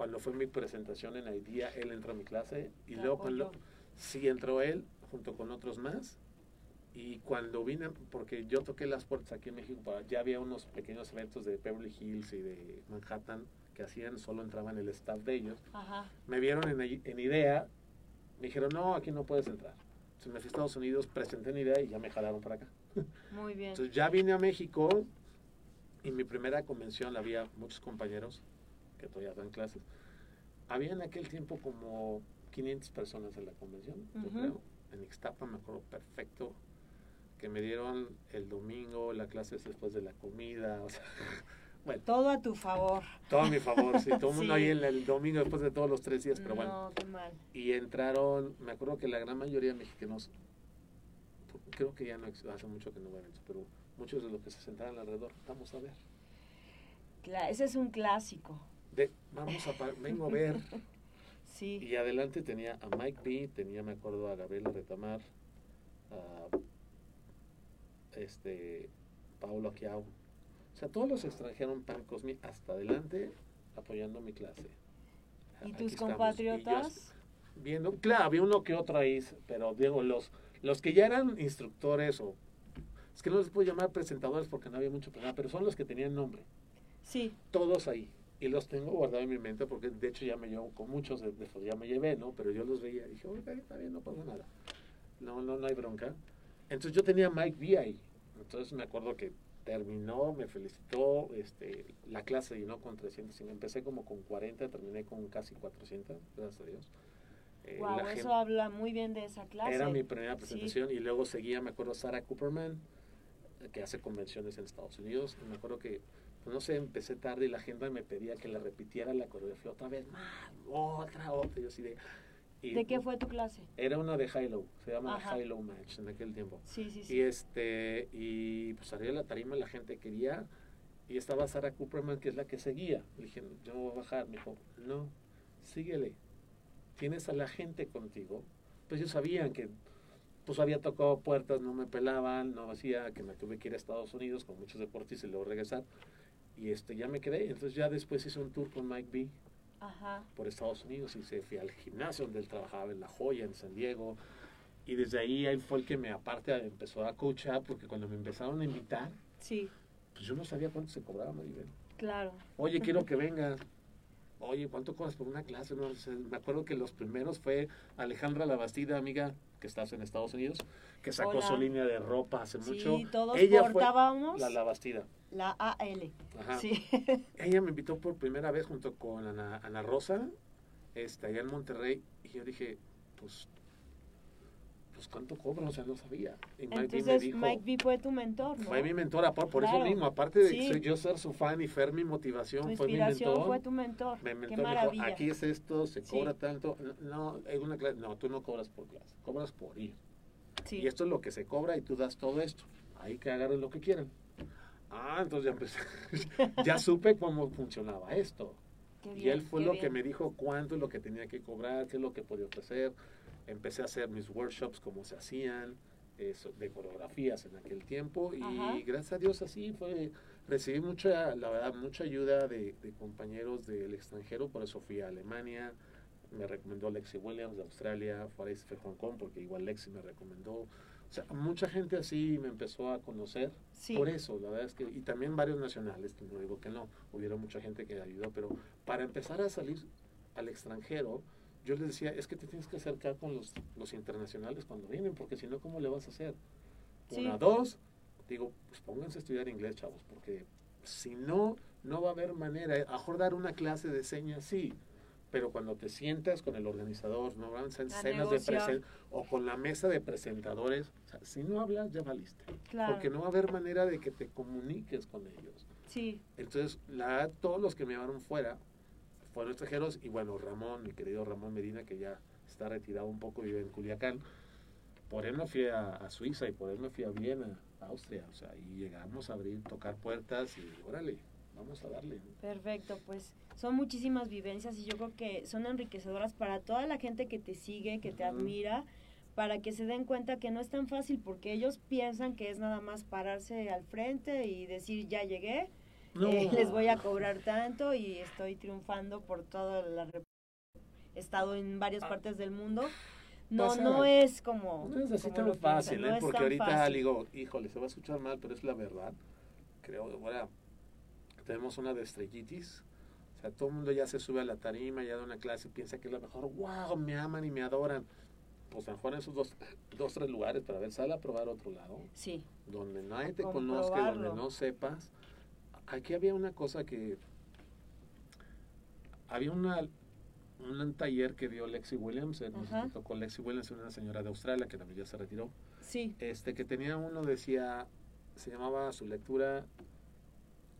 Cuando fue mi presentación en Idea, él entró a mi clase. Y luego cuando, sí entró él, junto con otros más. Y cuando vine, porque yo toqué las puertas aquí en México, para- ya había unos pequeños eventos de Beverly Hills y de Manhattan que hacían, solo entraban el staff de ellos Ajá. me vieron en, en idea, me dijeron, no, aquí no puedes entrar. Entonces me fui a Estados Unidos, presenté en idea y ya me jalaron para acá. Muy bien. Entonces ya vine a México y mi primera convención había muchos compañeros que todavía dan clases. Había en aquel tiempo como 500 personas en la convención, yo creo. En Ixtapa me acuerdo perfecto que me dieron el domingo, la clase es después de la comida, o sea, bueno, Todo a tu favor. todo a mi favor, sí, todo el mundo ahí en el domingo después de todos los tres días, pero bueno. No, qué mal. Y entraron, me acuerdo que la gran mayoría de mexicanos, creo que ya no hace mucho que no eso, pero muchos de los que se sentaban alrededor, vamos a ver. Ese es un clásico. De, vamos a, vengo a ver. Sí. Y adelante tenía a Mike B, tenía, me acuerdo, a Gabriela Retamar, a este, Paulo Aquiao. O sea, todos los extranjeros Pan Cosmi hasta adelante apoyando mi clase. ¿Y Aquí tus estamos. Y yo compatriotas? viendo, claro, había uno que otro ahí, pero digo, los, los que ya eran instructores o, es que no les puedo llamar presentadores porque no había mucho programa, pero son los que tenían nombre, Sí. todos ahí. Y los tengo guardados en mi mente porque de hecho ya me llevo con muchos, de, ya me llevé, ¿no? Pero yo los veía y dije, ok, está bien, no pasa nada. No, no, no hay bronca. Entonces yo tenía Mike B ahí. Entonces me acuerdo que terminó, me felicitó, este, la clase llenó con 300 y empecé como con 40, terminé con casi 400, gracias a Dios. Eh, Wow, eso gente- habla muy bien de esa clase. era mi primera Sí. presentación y luego seguía, me acuerdo, Sarah Cooperman, que hace convenciones en Estados Unidos. Y me acuerdo que, pues, no sé, empecé tarde y la gente me pedía que la repitiera la coreografía otra vez más, otra, otra. Y yo así de... y ¿De qué fue tu clase? Era una de High-Low, se llama. High-Low Match en aquel tiempo. Sí, sí, Y sí. este, y pues arriba de la tarima la gente quería, y estaba Sarah Cooperman, que es la que seguía. Le dije, yo no voy a bajar. Me dijo, no, síguele. Tienes a la gente contigo. Pues ellos sabían que pues había tocado puertas, no me pelaban, no hacía que me tuve que ir a Estados Unidos con muchos deportistas y luego regresar. Y este, ya me quedé. Entonces ya después hice un tour con Mike B Ajá. por Estados Unidos y se fui al gimnasio donde él trabajaba en La Joya, en San Diego. Y desde ahí él fue el que me, aparte, empezó a coachar, porque cuando me empezaron a invitar, Sí, pues yo no sabía cuánto se cobraba, Maribel. claro. Oye, quiero que venga. Oye, ¿cuánto cobras por una clase? No, sé. me acuerdo que los primeros fue Alejandra Labastida, amiga, que estás en Estados Unidos, que sacó Hola. su línea de ropa hace mucho. Sí, todos Ella fue portábamos la Labastida. La AL. Ajá. Sí. Ella me invitó por primera vez junto con Ana, Ana Rosa, este, allá en Monterrey, y yo dije, pues, pues ¿cuánto cobro? O sea, no sabía. Y Mike B me Entonces dijo, Mike B fue tu mentor, ¿no? fue mi mentora, por, por eso mismo, aparte de Sí. que soy yo ser su fan y ser mi motivación, Tu fue mi inspiración mentor. fue tu mentor. Me Qué mentó, me dijo, maravilla. aquí es esto, se Sí. cobra tanto. No, es una clase, no, tú no cobras por clase, cobras por ir. Sí. Y esto es lo que se cobra y tú das todo esto. Ahí que agarren lo que quieran. Ah, entonces ya empecé. ya supe cómo funcionaba esto. Qué y bien, él fue lo bien. que me dijo cuánto es lo que tenía que cobrar, qué es lo que podía ofrecer. Empecé a hacer mis workshops, cómo se hacían, eso, de coreografías en aquel tiempo. Y Ajá. gracias a Dios así fue. Recibí mucha, la verdad, mucha ayuda de, de compañeros del extranjero, por eso fui a Alemania. Me recomendó Lexi Williams de Australia, fue a Hong Kong, porque igual Lexi me recomendó. O sea, mucha gente así me empezó a conocer. Sí. Por eso, la verdad es que, y también varios nacionales, no digo que no, hubiera mucha gente que ayudó, pero para empezar a salir al extranjero, yo les decía, es que te tienes que acercar con los, los internacionales cuando vienen, porque si no, ¿cómo le vas a hacer? Sí. Una, dos, digo, pues pónganse a estudiar inglés, chavos, porque si no, no va a haber manera, a dar una clase de señas, sí, pero cuando te sientas con el organizador, no van cenas de negociar. presen- o con la mesa de presentadores, o sea, si no hablas ya valiste, Claro. porque no va a haber manera de que te comuniques con ellos. Sí, Entonces, la, todos los que me llevaron fuera fueron extranjeros y bueno, Ramón, mi querido Ramón Medina, que ya está retirado un poco, vive en Culiacán, por él me fui a, a Suiza y por él me fui a Viena, a Austria, o sea, y llegamos a abrir, tocar puertas y órale, vamos a darle. perfecto. Pues son muchísimas vivencias y yo creo que son enriquecedoras para toda la gente que te sigue, que te admira, para que se den cuenta que no es tan fácil porque ellos piensan que es nada más pararse al frente y decir ya llegué, eh, les voy a cobrar tanto y estoy triunfando por toda la rep- he estado en varias Ah. partes del mundo. No, Pasa- no es como. No es así como tan piensan, fácil, no ¿eh? porque ahorita fácil. digo, híjole, se va a escuchar mal, pero es la verdad. Creo, ahora tenemos una de estrellitis. O sea, todo el mundo ya se sube a la tarima, ya da una clase y piensa que es la mejor. ¡Wow! Me aman y me adoran. Pues mejor en esos dos, dos, tres lugares, para ver, sal a probar otro lado, Sí, donde nadie te conozca, donde no sepas. Aquí había una cosa que. Había una, un taller que dio Lexi Williams, eh, nos tocó Lexi Williams, una señora de Australia que también ya se retiró sí. este que tenía uno decía se llamaba su lectura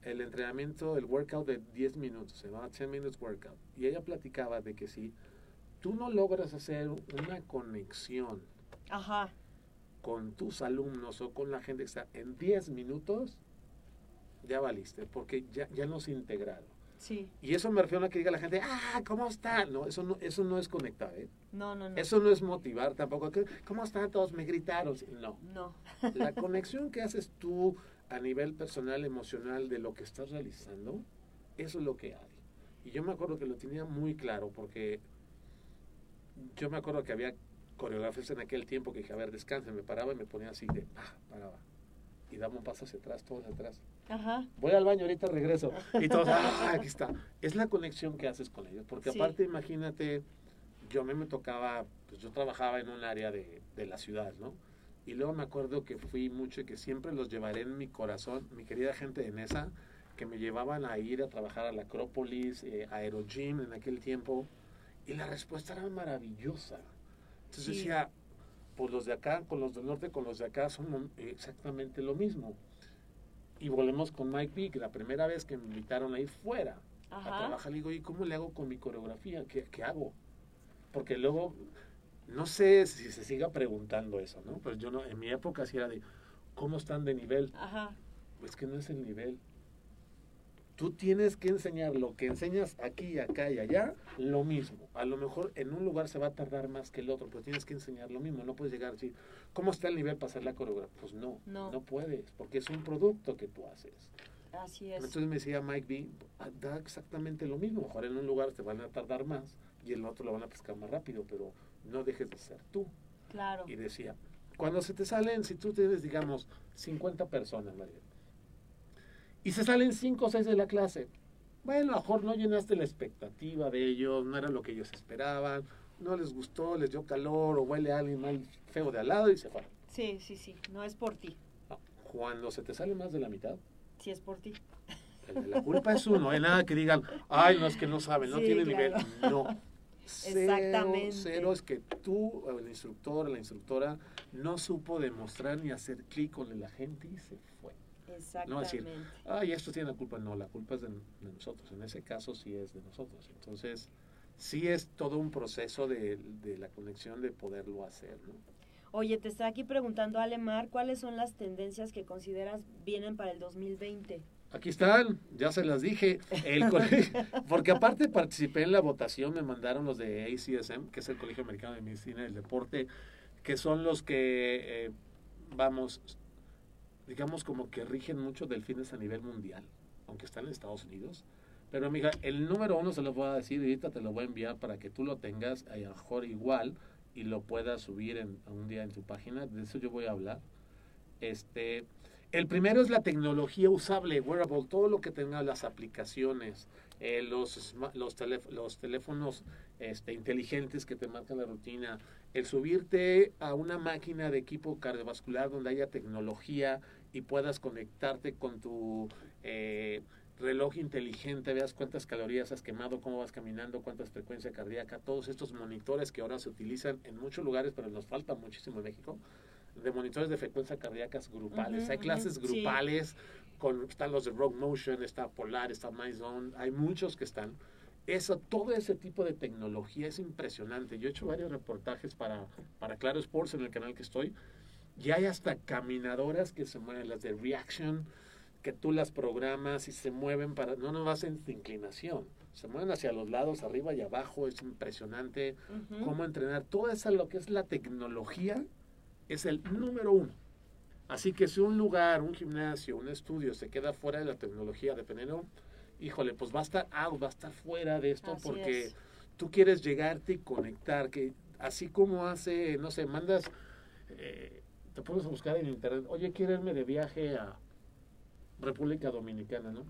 el entrenamiento el workout de 10 minutos se llamaba 10 minutes workout y ella platicaba de que si tú no logras hacer una conexión Ajá. con tus alumnos o con la gente que está en 10 minutos ya valiste porque ya, ya no se integraron Sí. y eso me refiero a que diga la gente ah cómo está no eso no eso no es conectar ¿eh? No, no, no. eso no es motivar tampoco cómo están todos me gritaron no No. la conexión que haces tú a nivel personal, emocional de lo que estás realizando, eso es lo que hay. Y yo me acuerdo que lo tenía muy claro porque yo me acuerdo que había coreografías en aquel tiempo que dije, a ver, descansen, me paraba y me ponía así de, ah, paraba. Y daba un paso hacia atrás, todos atrás. Ajá. Voy al baño, ahorita regreso. Y todos, ah, aquí está. Es la conexión que haces con ellos. Porque Sí. aparte, imagínate, yo a mí me tocaba, pues yo trabajaba en un área de, de la ciudad, ¿no? Y luego me acuerdo que fui mucho y que siempre los llevaré en mi corazón, mi querida gente de Nesa, que me llevaban a ir a trabajar a la Acrópolis, eh, a Aerogym en aquel tiempo. Y la respuesta era maravillosa. Entonces Sí. decía, pues los de acá, con los del norte, con los de acá son exactamente lo mismo. Y volvemos con Mike B, que la primera vez que me invitaron a ir fuera a trabajar, le digo, ¿y cómo le hago con mi coreografía? ¿Qué, qué hago? Porque luego, no sé si se siga preguntando eso, ¿no? Pues yo no, en mi época sí era de, ¿cómo están de nivel? Ajá. Pues que no es el nivel. Tú tienes que enseñar lo que enseñas aquí, acá y allá, lo mismo. A lo mejor en un lugar se va a tardar más que el otro, pero tienes que enseñar lo mismo. No puedes llegar así, ¿cómo está el nivel para hacer la coreografía? Pues no, No. no, puedes, porque es un producto que tú haces. Así es. Entonces me decía Mike B, "Ah, da exactamente lo mismo. Mejor en un lugar te van a tardar más y en el otro lo van a pescar más rápido, pero no dejes de ser tú. Claro. Y decía, cuando se te salen, si tú tienes, digamos, 50 personas, María, y se salen 5 o 6 de la clase, bueno, a lo mejor no llenaste la expectativa de ellos, no era lo que ellos esperaban, no les gustó, les dio calor o huele a alguien mal feo de al lado y se fueron. Sí, sí, sí. No es por ti. No, Cuando se te sale más de la mitad, Sí es por ti. el de la culpa es uno, no hay nada que digan, ay, no es que no saben, no Sí, tienen claro. nivel. No. Cero, Exactamente. Cero es que tú, el instructor, la instructora, no supo demostrar ni hacer clic con la gente y se fue. No decir, Exactamente. ay, esto tiene la culpa. No, la culpa es de, de nosotros. En ese caso sí es de nosotros. Entonces, sí es todo un proceso de, de la conexión de poderlo hacer, ¿no? Oye, te está aquí preguntando Alemar, ¿cuáles son las tendencias que consideras vienen para el 2020? Aquí están, ya se las dije. El colegio- porque aparte participé en la votación, me mandaron los de ACSM, que es el Colegio Americano de Medicina y del Deporte, que son los que, eh, vamos, digamos como que rigen mucho del fitness a nivel mundial, aunque están en Estados Unidos. Pero amiga, el número uno se lo voy a decir, ahorita te lo voy a enviar para que tú lo tengas a lo mejor igual y lo puedas subir en, un día en tu página. De eso yo voy a hablar. Este, el primero es la tecnología usable, wearable, todo lo que tenga las aplicaciones, eh, los, los, telé- los teléfonos este, inteligentes que te marcan la rutina, el subirte a una máquina de equipo cardiovascular donde haya tecnología y puedas conectarte con tu, eh, reloj inteligente, veas cuántas calorías has quemado, cómo vas caminando, cuántas frecuencia cardíaca, todos estos monitores que ahora se utilizan en muchos lugares, pero nos falta muchísimo en México, de monitores de frecuencia cardíacas grupales. Ujú, hay clases ujú, sí. grupales, con, están los de Rogue Motion, está Polar, está MyZone, hay muchos que están. Eso, todo ese tipo de tecnología es impresionante. Yo he hecho varios reportajes para, para Claro Sports en el canal que estoy. Y hay hasta caminadoras que se mueven, las de Reaction, que tú las programas y se mueven para, no nomás en inclinación, se mueven hacia los lados, arriba y abajo, es impresionante Ujú. cómo entrenar. Toda esa lo que es la tecnología es el número uno. Así que si un lugar, un gimnasio, un estudio se queda fuera de la tecnología, dependiendo, híjole, pues va a estar out, va a estar fuera de esto Así porque es. tú quieres llegarte y conectar, que así como hace, no sé, mandas, eh, te pones a buscar en internet, oye, quiero irme de viaje a República Dominicana, ¿no?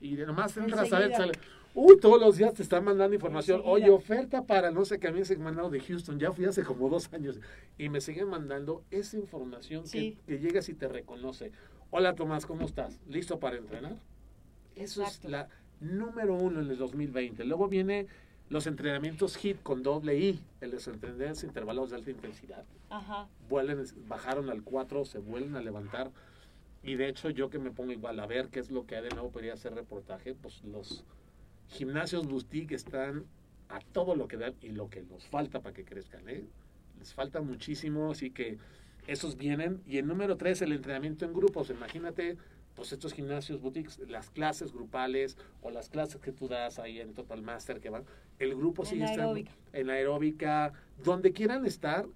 Y de nomás entras a ver, sale, uy, todos los días te están mandando información, oye, oferta para, no sé, qué a mí se han mandado de Houston, ya fui hace como dos años, y me siguen mandando esa información Sí. que, que llegas y te reconoce. Hola Tomás, ¿cómo estás? ¿Listo para entrenar? Eso Exacto. es la número uno en el 2020. Luego viene los entrenamientos HIT con doble I, el entrenamientos intervalos de alta intensidad. Ajá. Vuelven, bajaron al 4, se vuelven a levantar. Y de hecho, yo que me pongo igual a ver qué es lo que hay de nuevo, podría hacer reportaje, pues los gimnasios boutique están a todo lo que dan y lo que nos falta para que crezcan, ¿eh? Les falta muchísimo, así que esos vienen. Y el número tres, el entrenamiento en grupos. Imagínate, pues estos gimnasios boutiques, las clases grupales o las clases que tú das ahí en Total Master que van, el grupo En sigue estando en aeróbica, donde quieran estar,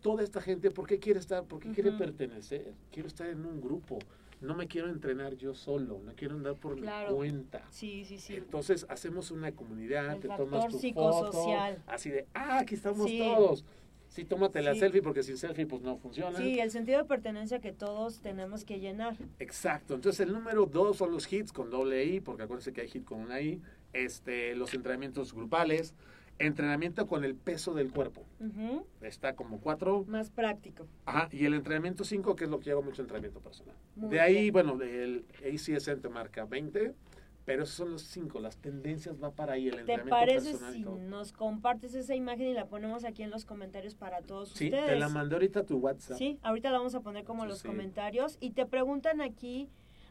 toda esta gente, ¿por qué quiere estar? ¿Por qué quiere Ujú. pertenecer? Quiero estar en un grupo. No me quiero entrenar yo solo, no quiero andar por Claro. mi cuenta. Sí, sí, sí. Entonces hacemos una comunidad, El te tomas tu psicosocial. foto, así de, ah, aquí estamos Sí. todos. Sí, tómate la Sí. selfie porque sin selfie pues no funciona. Sí, el sentido de pertenencia que todos tenemos que llenar. Exacto. Entonces el número dos son los hits con doble I, porque acuérdense que hay hit con una I. Este, los entrenamientos grupales, entrenamiento con el peso del cuerpo. Está como cuatro. Más práctico. Ajá, y el entrenamiento 5, que es lo que hago mucho entrenamiento personal. Muy de ahí, bien. bueno, el ACSN te marca 20, pero esos son los 5, las tendencias va para ahí, el ¿Te entrenamiento parece personal y si todo. nos compartes esa imagen y la ponemos aquí en los comentarios para todos Sí, ustedes? te la mandé ahorita a tu WhatsApp. Sí, ahorita la vamos a poner como Sí, los sí. comentarios. Y te preguntan aquí,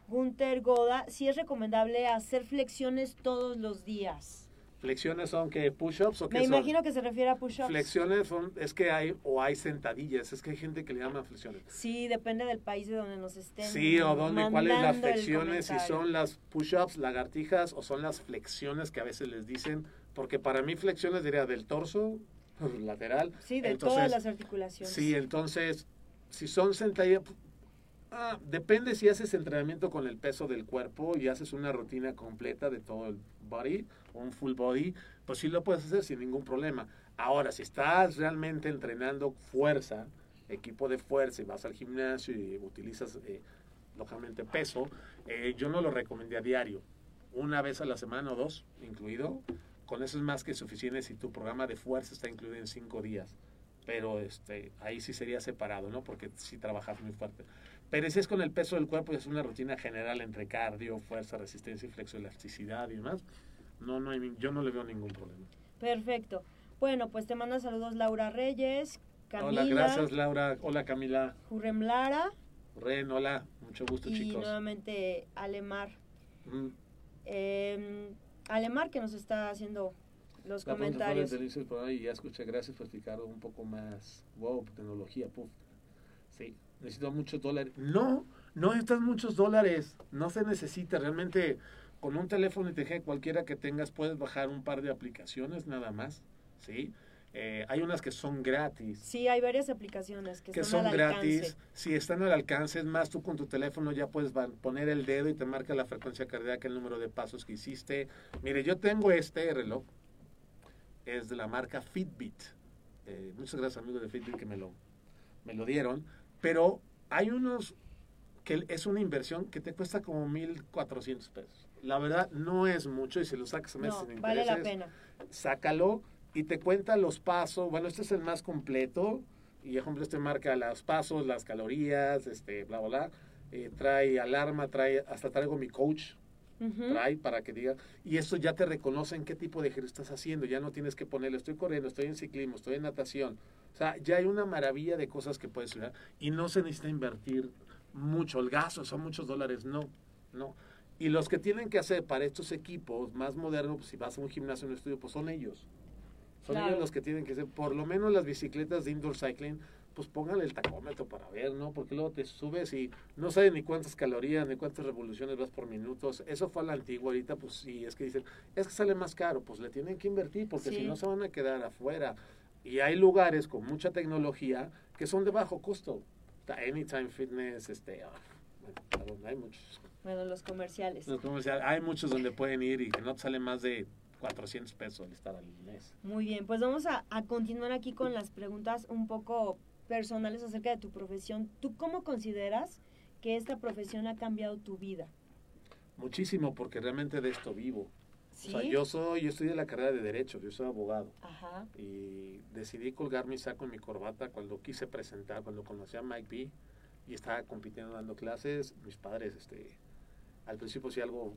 Gunter Goda, si es recomendable hacer flexiones todos los días. ¿Flexiones son que push-ups o qué Me son? imagino que se refiere a push-ups. Flexiones son, es que hay, o hay sentadillas, es que hay gente que le llama flexiones. Sí, depende del país de donde nos estén. Sí, o dónde, cuáles las flexiones, si son las push-ups, lagartijas, o son las flexiones que a veces les dicen, porque para mí flexiones diría del torso, lateral. Sí, de Entonces, todas las articulaciones. Sí, entonces, si son sentadillas, ah, depende si haces entrenamiento con el peso del cuerpo y haces una rutina completa de todo el body, un full body, pues sí lo puedes hacer sin ningún problema. Ahora, si estás realmente entrenando fuerza, equipo de fuerza y vas al gimnasio y utilizas eh, lógicamente peso, eh, yo no lo recomendé a diario, una vez a la semana o dos, incluido. Con eso es más que suficiente si tu programa de fuerza está incluido en cinco días pero este ahí sí sería separado, ¿no? Porque sí trabajas muy fuerte. Pero si es con el peso del cuerpo, es una rutina general entre cardio, fuerza, resistencia y flexoelasticidad y demás. No, no hay, yo no le veo ningún problema. Perfecto. Bueno, pues te manda saludos Laura Reyes, Camila, Hola, gracias Laura. Hola Camila. Jurrem Lara Ren, hola. Mucho gusto, y chicos. nuevamente Alemar. Mm, Eh, Alemar que nos está haciendo los la comentarios. ahí, ya escuché. Gracias por explicar un poco más. Wow, tecnología, puf. Sí, necesito muchos dólares. No, no necesitas muchos dólares. No se necesita. Realmente, con un teléfono inteligente cualquiera que tengas, puedes bajar un par de aplicaciones nada más. ¿Sí? Eh, hay unas que son gratis. Sí, hay varias aplicaciones que, que son, son al gratis, alcance. si están al alcance, es más, tú con tu teléfono ya puedes poner el dedo y te marca la frecuencia cardíaca, el número de pasos que hiciste. Mire, yo tengo este reloj, es de la marca Fitbit. Eh, muchas gracias amigos de Fitbit que me lo, me lo dieron, pero hay unos que es una inversión que te cuesta como 1.400 pesos. La verdad no es mucho y si lo sacas a meses No, vale la pena. sácalo y te cuenta los pasos. Bueno, este es el más completo. Y ejemplo, este marca los pasos, las calorías, este, bla, bla, bla. Eh, trae alarma, trae, hasta traigo mi coach trae para que diga, y eso ya te reconocen qué tipo de ejercicio estás haciendo, ya no tienes que ponerle, estoy corriendo, estoy en ciclismo, estoy en natación, o sea, ya hay una maravilla de cosas que puedes estudiar y no se necesita invertir mucho, el gasto son muchos dólares, no, no. Y los que tienen que hacer para estos equipos más modernos, pues si vas a un gimnasio, un estudio, pues son ellos. Son ellos los que tienen que hacer, por lo menos las bicicletas de indoor cycling, pues póngale el tacómetro para ver, ¿no? Porque luego te subes y no sabes ni cuántas calorías, ni cuántas revoluciones vas por minutos. Eso fue a la antigua, ahorita pues sí, es que dicen, es que sale más caro, pues le tienen que invertir porque si no se van a quedar afuera. Y hay lugares con mucha tecnología que son de bajo costo. Anytime Fitness, este, ah, bueno, hay muchos. Bueno, los comerciales. Los comerciales, hay muchos donde pueden ir y que no te sale más de 400 pesos el estar al mes. Muy bien, pues vamos a, a continuar aquí con las preguntas un poco personales acerca de tu profesión. ¿Tú cómo consideras que esta profesión ha cambiado tu vida? Muchísimo, porque realmente de esto vivo. ¿Sí? O sea, yo soy, yo estudié la carrera de Derecho, yo soy abogado. Ajá. Y decidí colgar mi saco en mi corbata cuando quise presentar, cuando conocí a Mike B. Y estaba compitiendo dando clases. Mis padres, este, al principio sí algo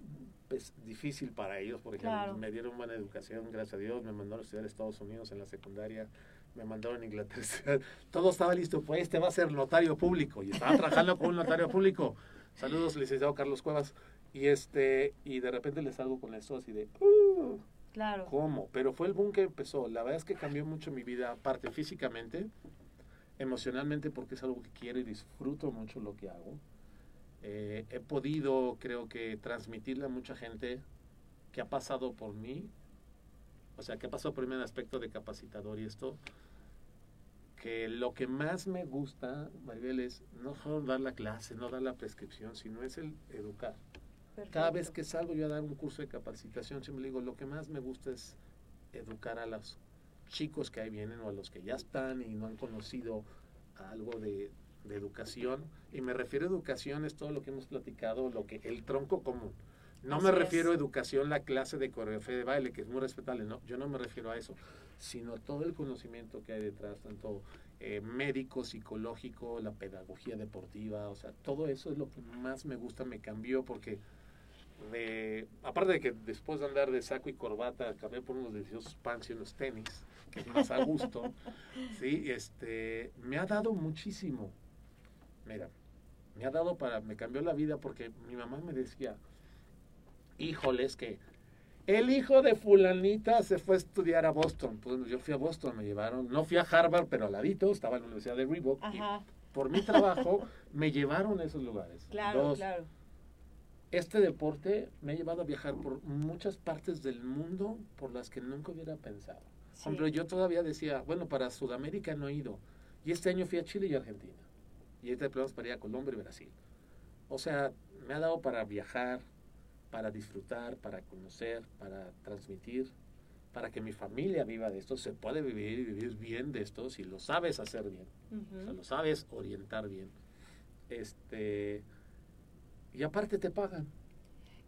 pues, difícil para ellos, porque me dieron buena educación, gracias a Dios. Me mandaron a estudiar a Estados Unidos en la secundaria me mandaron a Inglaterra. Todo estaba listo, pues este va a ser notario público. Y estaba trabajando con un notario público. Saludos, licenciado Carlos Cuevas. Y este, y de repente le salgo con esto así de uh, claro. ¿Cómo? Pero fue el boom que empezó. La verdad es que cambió mucho mi vida, aparte físicamente, emocionalmente, porque es algo que quiero y disfruto mucho lo que hago. Eh, he podido, creo que, transmitirle a mucha gente que ha pasado por mí o sea, ¿qué pasó por mí en el aspecto de capacitador y esto? Que lo que más me gusta, Maribel, es no solo dar la clase, no dar la prescripción, sino es el educar. Cada vez que salgo yo a dar un curso de capacitación, siempre digo, lo que más me gusta es educar a los chicos que ahí vienen o a los que ya están y no han conocido algo de, de educación. Y me refiero a educación, es todo lo que hemos platicado, lo que el tronco común no me refiero a educación, la clase de coreografía de baile, que es muy respetable, no, yo no me refiero a eso, sino todo el conocimiento que hay detrás, tanto eh, médico, psicológico, la pedagogía deportiva, o sea, todo eso es lo que más me gusta, me cambió porque de, aparte de que después de andar de saco y corbata, cambié por unos deliciosos pants y unos tenis, que es más a gusto, sí, este, me ha dado muchísimo. Mira, me ha dado para, me cambió la vida porque mi mamá me decía, híjoles, que el hijo de fulanita se fue a estudiar a Boston. Pues yo fui a Boston, me llevaron, no fui a Harvard, pero al ladito, estaba en la Universidad de Reebok. Y por mi trabajo me llevaron a esos lugares. Claro, claro. Este deporte me ha llevado a viajar por muchas partes del mundo por las que nunca hubiera pensado. Hombre, yo todavía decía, bueno, para Sudamérica no he ido. Y este año fui a Chile y Argentina. Y este planes para ir a Colombia y Brasil. O sea, me ha dado para viajar, para disfrutar, para conocer, para transmitir, para que mi familia viva de esto. Se puede vivir y vivir bien de esto si lo sabes hacer bien, o sea, lo sabes orientar bien. Este, y aparte te pagan.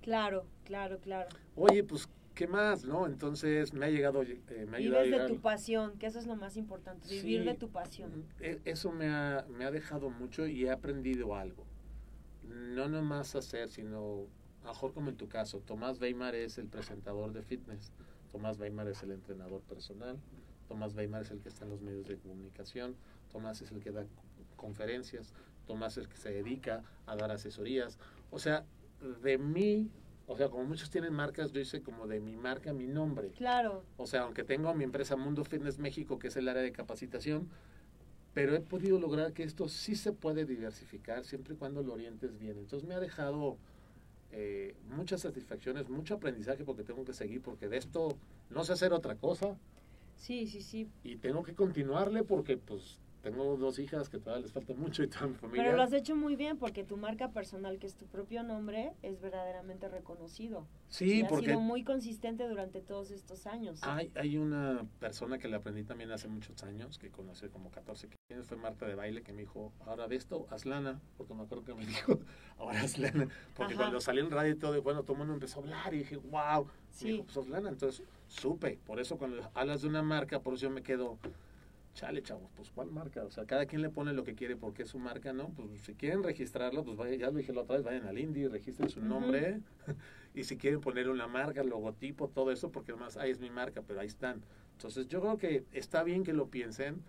Claro, claro, claro. Oye, pues, ¿qué más, no? Entonces me ha llegado... Eh, me ha Vives de tu pasión, que eso es lo más importante, vivir de tu pasión. E, eso me ha, me ha dejado mucho y he aprendido algo. No nomás hacer, sino mejor como en tu caso, Tomás Weimar es el presentador de fitness, Tomás Weimar es el entrenador personal, Tomás Weimar es el que está en los medios de comunicación, Tomás es el que da conferencias, Tomás es el que se dedica a dar asesorías. O sea, de mí, o sea, como muchos tienen marcas, yo hice como de mi marca mi nombre. Claro. O sea, aunque tengo mi empresa Mundo Fitness México, que es el área de capacitación, pero he podido lograr que esto sí se puede diversificar siempre y cuando lo orientes bien. Entonces me ha dejado eh, muchas satisfacciones, mucho aprendizaje porque tengo que seguir, porque de esto no sé hacer otra cosa. Sí, sí, sí. Y tengo que continuarle porque pues tengo dos hijas que todavía les falta mucho y toda mi familia. Pero lo has hecho muy bien porque tu marca personal, que es tu propio nombre, es verdaderamente reconocido. Sí, y porque... Has sido muy consistente durante todos estos años. Hay, hay una persona que le aprendí también hace muchos años, que conocí como 14 años, fue Marta de Baile, que me dijo, ahora de esto, haz lana, porque me acuerdo que me dijo, ahora haz lana. Porque cuando salí en radio y todo, bueno, todo el mundo empezó a hablar y dije, wow, sí. me dijo, pues haz lana. Entonces, supe. Por eso cuando hablas de una marca, por eso yo me quedo chale, chavos, pues ¿cuál marca? O sea, cada quien le pone lo que quiere porque es su marca, ¿no? Pues si quieren registrarlo, pues vaya, ya lo dije la otra vez, vayan al Indy, registren su nombre y si quieren poner una marca, logotipo, todo eso, porque además ahí es mi marca, pero ahí están. Entonces yo creo que está bien que lo piensen,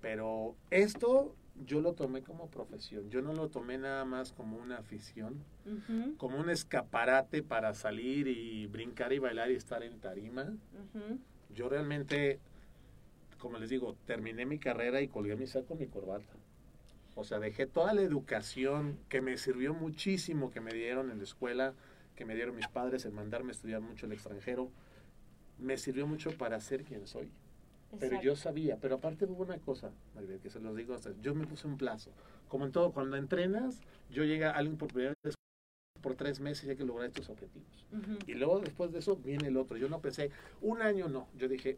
pero esto yo lo tomé como profesión, yo no lo tomé nada más como una afición, como un escaparate para salir y brincar y bailar y estar en tarima. Yo realmente, como les digo, terminé mi carrera y colgué mi saco, mi corbata. O sea, dejé toda la educación que me sirvió muchísimo, que me dieron en la escuela, que me dieron mis padres, en mandarme a estudiar mucho el extranjero, me sirvió mucho para ser quien soy. Pero yo sabía, pero aparte hubo una cosa, que se los digo, yo me puse un plazo. Como en todo, cuando entrenas, yo llega alguien por primera vez por tres meses y hay que lograr estos objetivos. Y luego después de eso viene el otro. Yo no pensé, un año no. Yo dije,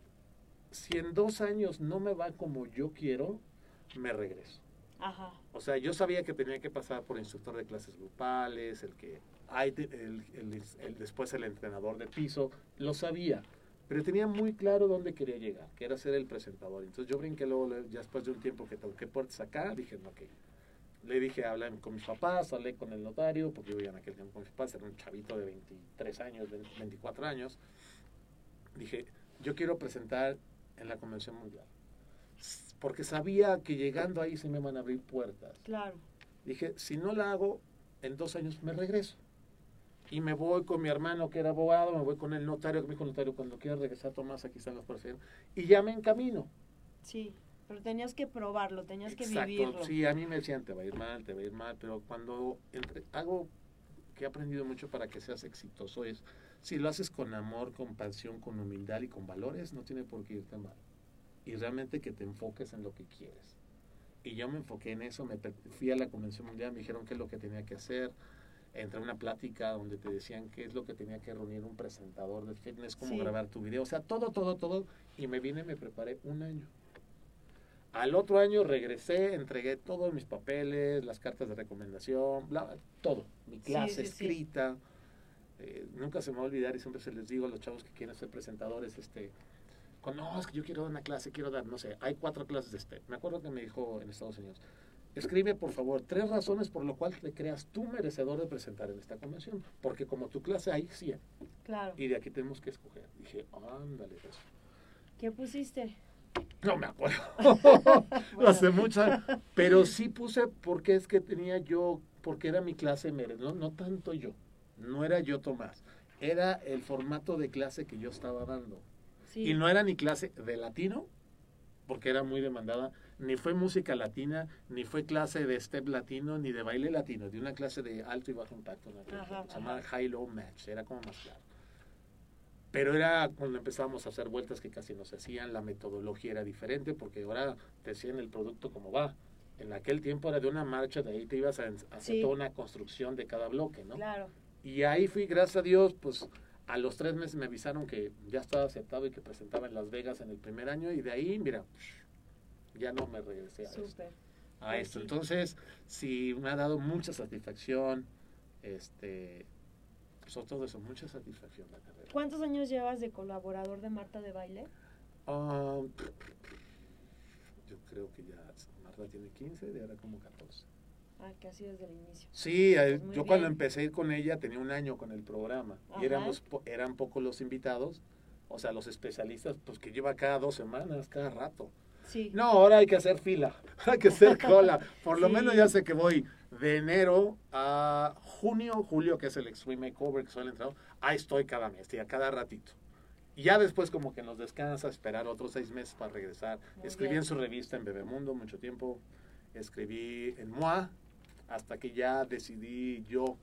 si en dos años no me va como yo quiero, me regreso. Ajá. O sea, yo sabía que tenía que pasar por instructor de clases grupales, el que hay, el, el, después el entrenador de piso, lo sabía. Pero tenía muy claro dónde quería llegar, que era ser el presentador. Entonces yo brinqué luego, ya después de un tiempo que toqué puertas acá, dije, no, ok. Le dije, hablé con mis papás, hablé con el notario, porque yo vivía en aquel tiempo con mis papás, era un chavito de 23 años, 24 años. Dije, yo quiero presentar en la Convención Mundial. Porque sabía que llegando ahí se me van a abrir puertas. Claro. Dije, si no la hago, en dos años me regreso y me voy con mi hermano que era abogado, me voy con el notario, que me dijo notario, cuando quiera regresar, Tomás, aquí están los procesos, y ya me encamino. Sí, pero tenías que probarlo, tenías que vivirlo. Sí, a mí me decían, te va a ir mal, te va a ir mal, pero cuando entre, algo que he aprendido mucho para que seas exitoso es, si lo haces con amor, con pasión, con humildad y con valores, no tiene por qué irte mal. Y realmente que te enfoques en lo que quieres. Y yo me enfoqué en eso, me fui a la Convención Mundial, me dijeron qué es lo que tenía que hacer, entré a una plática donde te decían qué es lo que tenía que reunir un presentador de fitness, cómo grabar tu video, o sea, todo, todo, todo, y me vine y me preparé un año. Al otro año regresé, entregué todos mis papeles, las cartas de recomendación, bla, todo, mi clase escrita. Eh, nunca se me va a olvidar y siempre se les digo a los chavos que quieren ser presentadores, este, no, es que yo quiero dar una clase, quiero dar, no sé, hay cuatro clases de STEP. Me acuerdo que me dijo en Estados Unidos, Escribe, por favor, tres razones por lo cual te creas tú merecedor de presentar en esta convención. Porque como tu clase hay 100. Claro. Y de aquí tenemos que escoger. Dije, ándale, eso. ¿Qué pusiste? No me acuerdo. Hace mucho. Pero sí puse porque es que tenía yo, porque era mi clase, no, no tanto yo. No era yo Tomás. Era el formato de clase que yo estaba dando. Y no era ni clase de latino, porque era muy demandada ni fue música latina, ni fue clase de step latino, ni de baile latino, de una clase de alto y bajo impacto. se llamaba High Low Match, era como más claro. Pero era cuando empezamos a hacer vueltas que casi no se hacían, la metodología era diferente, porque ahora te decían el producto como va. En aquel tiempo era de una marcha, de ahí te ibas a hacer toda una construcción de cada bloque, ¿no? Claro. Y ahí fui, gracias a Dios, pues a los tres meses me avisaron que ya estaba aceptado y que presentaba en Las Vegas en el primer año, y de ahí, mira, ya no me regresé a esto. A pues esto. Entonces, sí, me ha dado mucha satisfacción, este, sobre todo eso, mucha satisfacción la carrera. ¿Cuántos años llevas de colaborador de Marta de Baile? Ah, yo creo que ya Marta tiene 15, de ahora como 14. Ah, casi desde el inicio. Sí, eh, pues yo cuando empecé a ir con ella tenía un año con el programa y éramos eran pocos los invitados, o sea, los especialistas, pues que lleva cada dos semanas, cada rato. No, ahora hay que hacer fila, hay que hacer cola. Por lo menos ya sé que voy de enero a junio, julio, que es el Extreme Makeover que suele entrar, ahí estoy cada mes, a cada ratito. Y ya después como que nos descansa esperar otros seis meses para regresar. escribí en su revista en Bebemundo mucho tiempo, escribí en MOA, hasta que ya decidí yo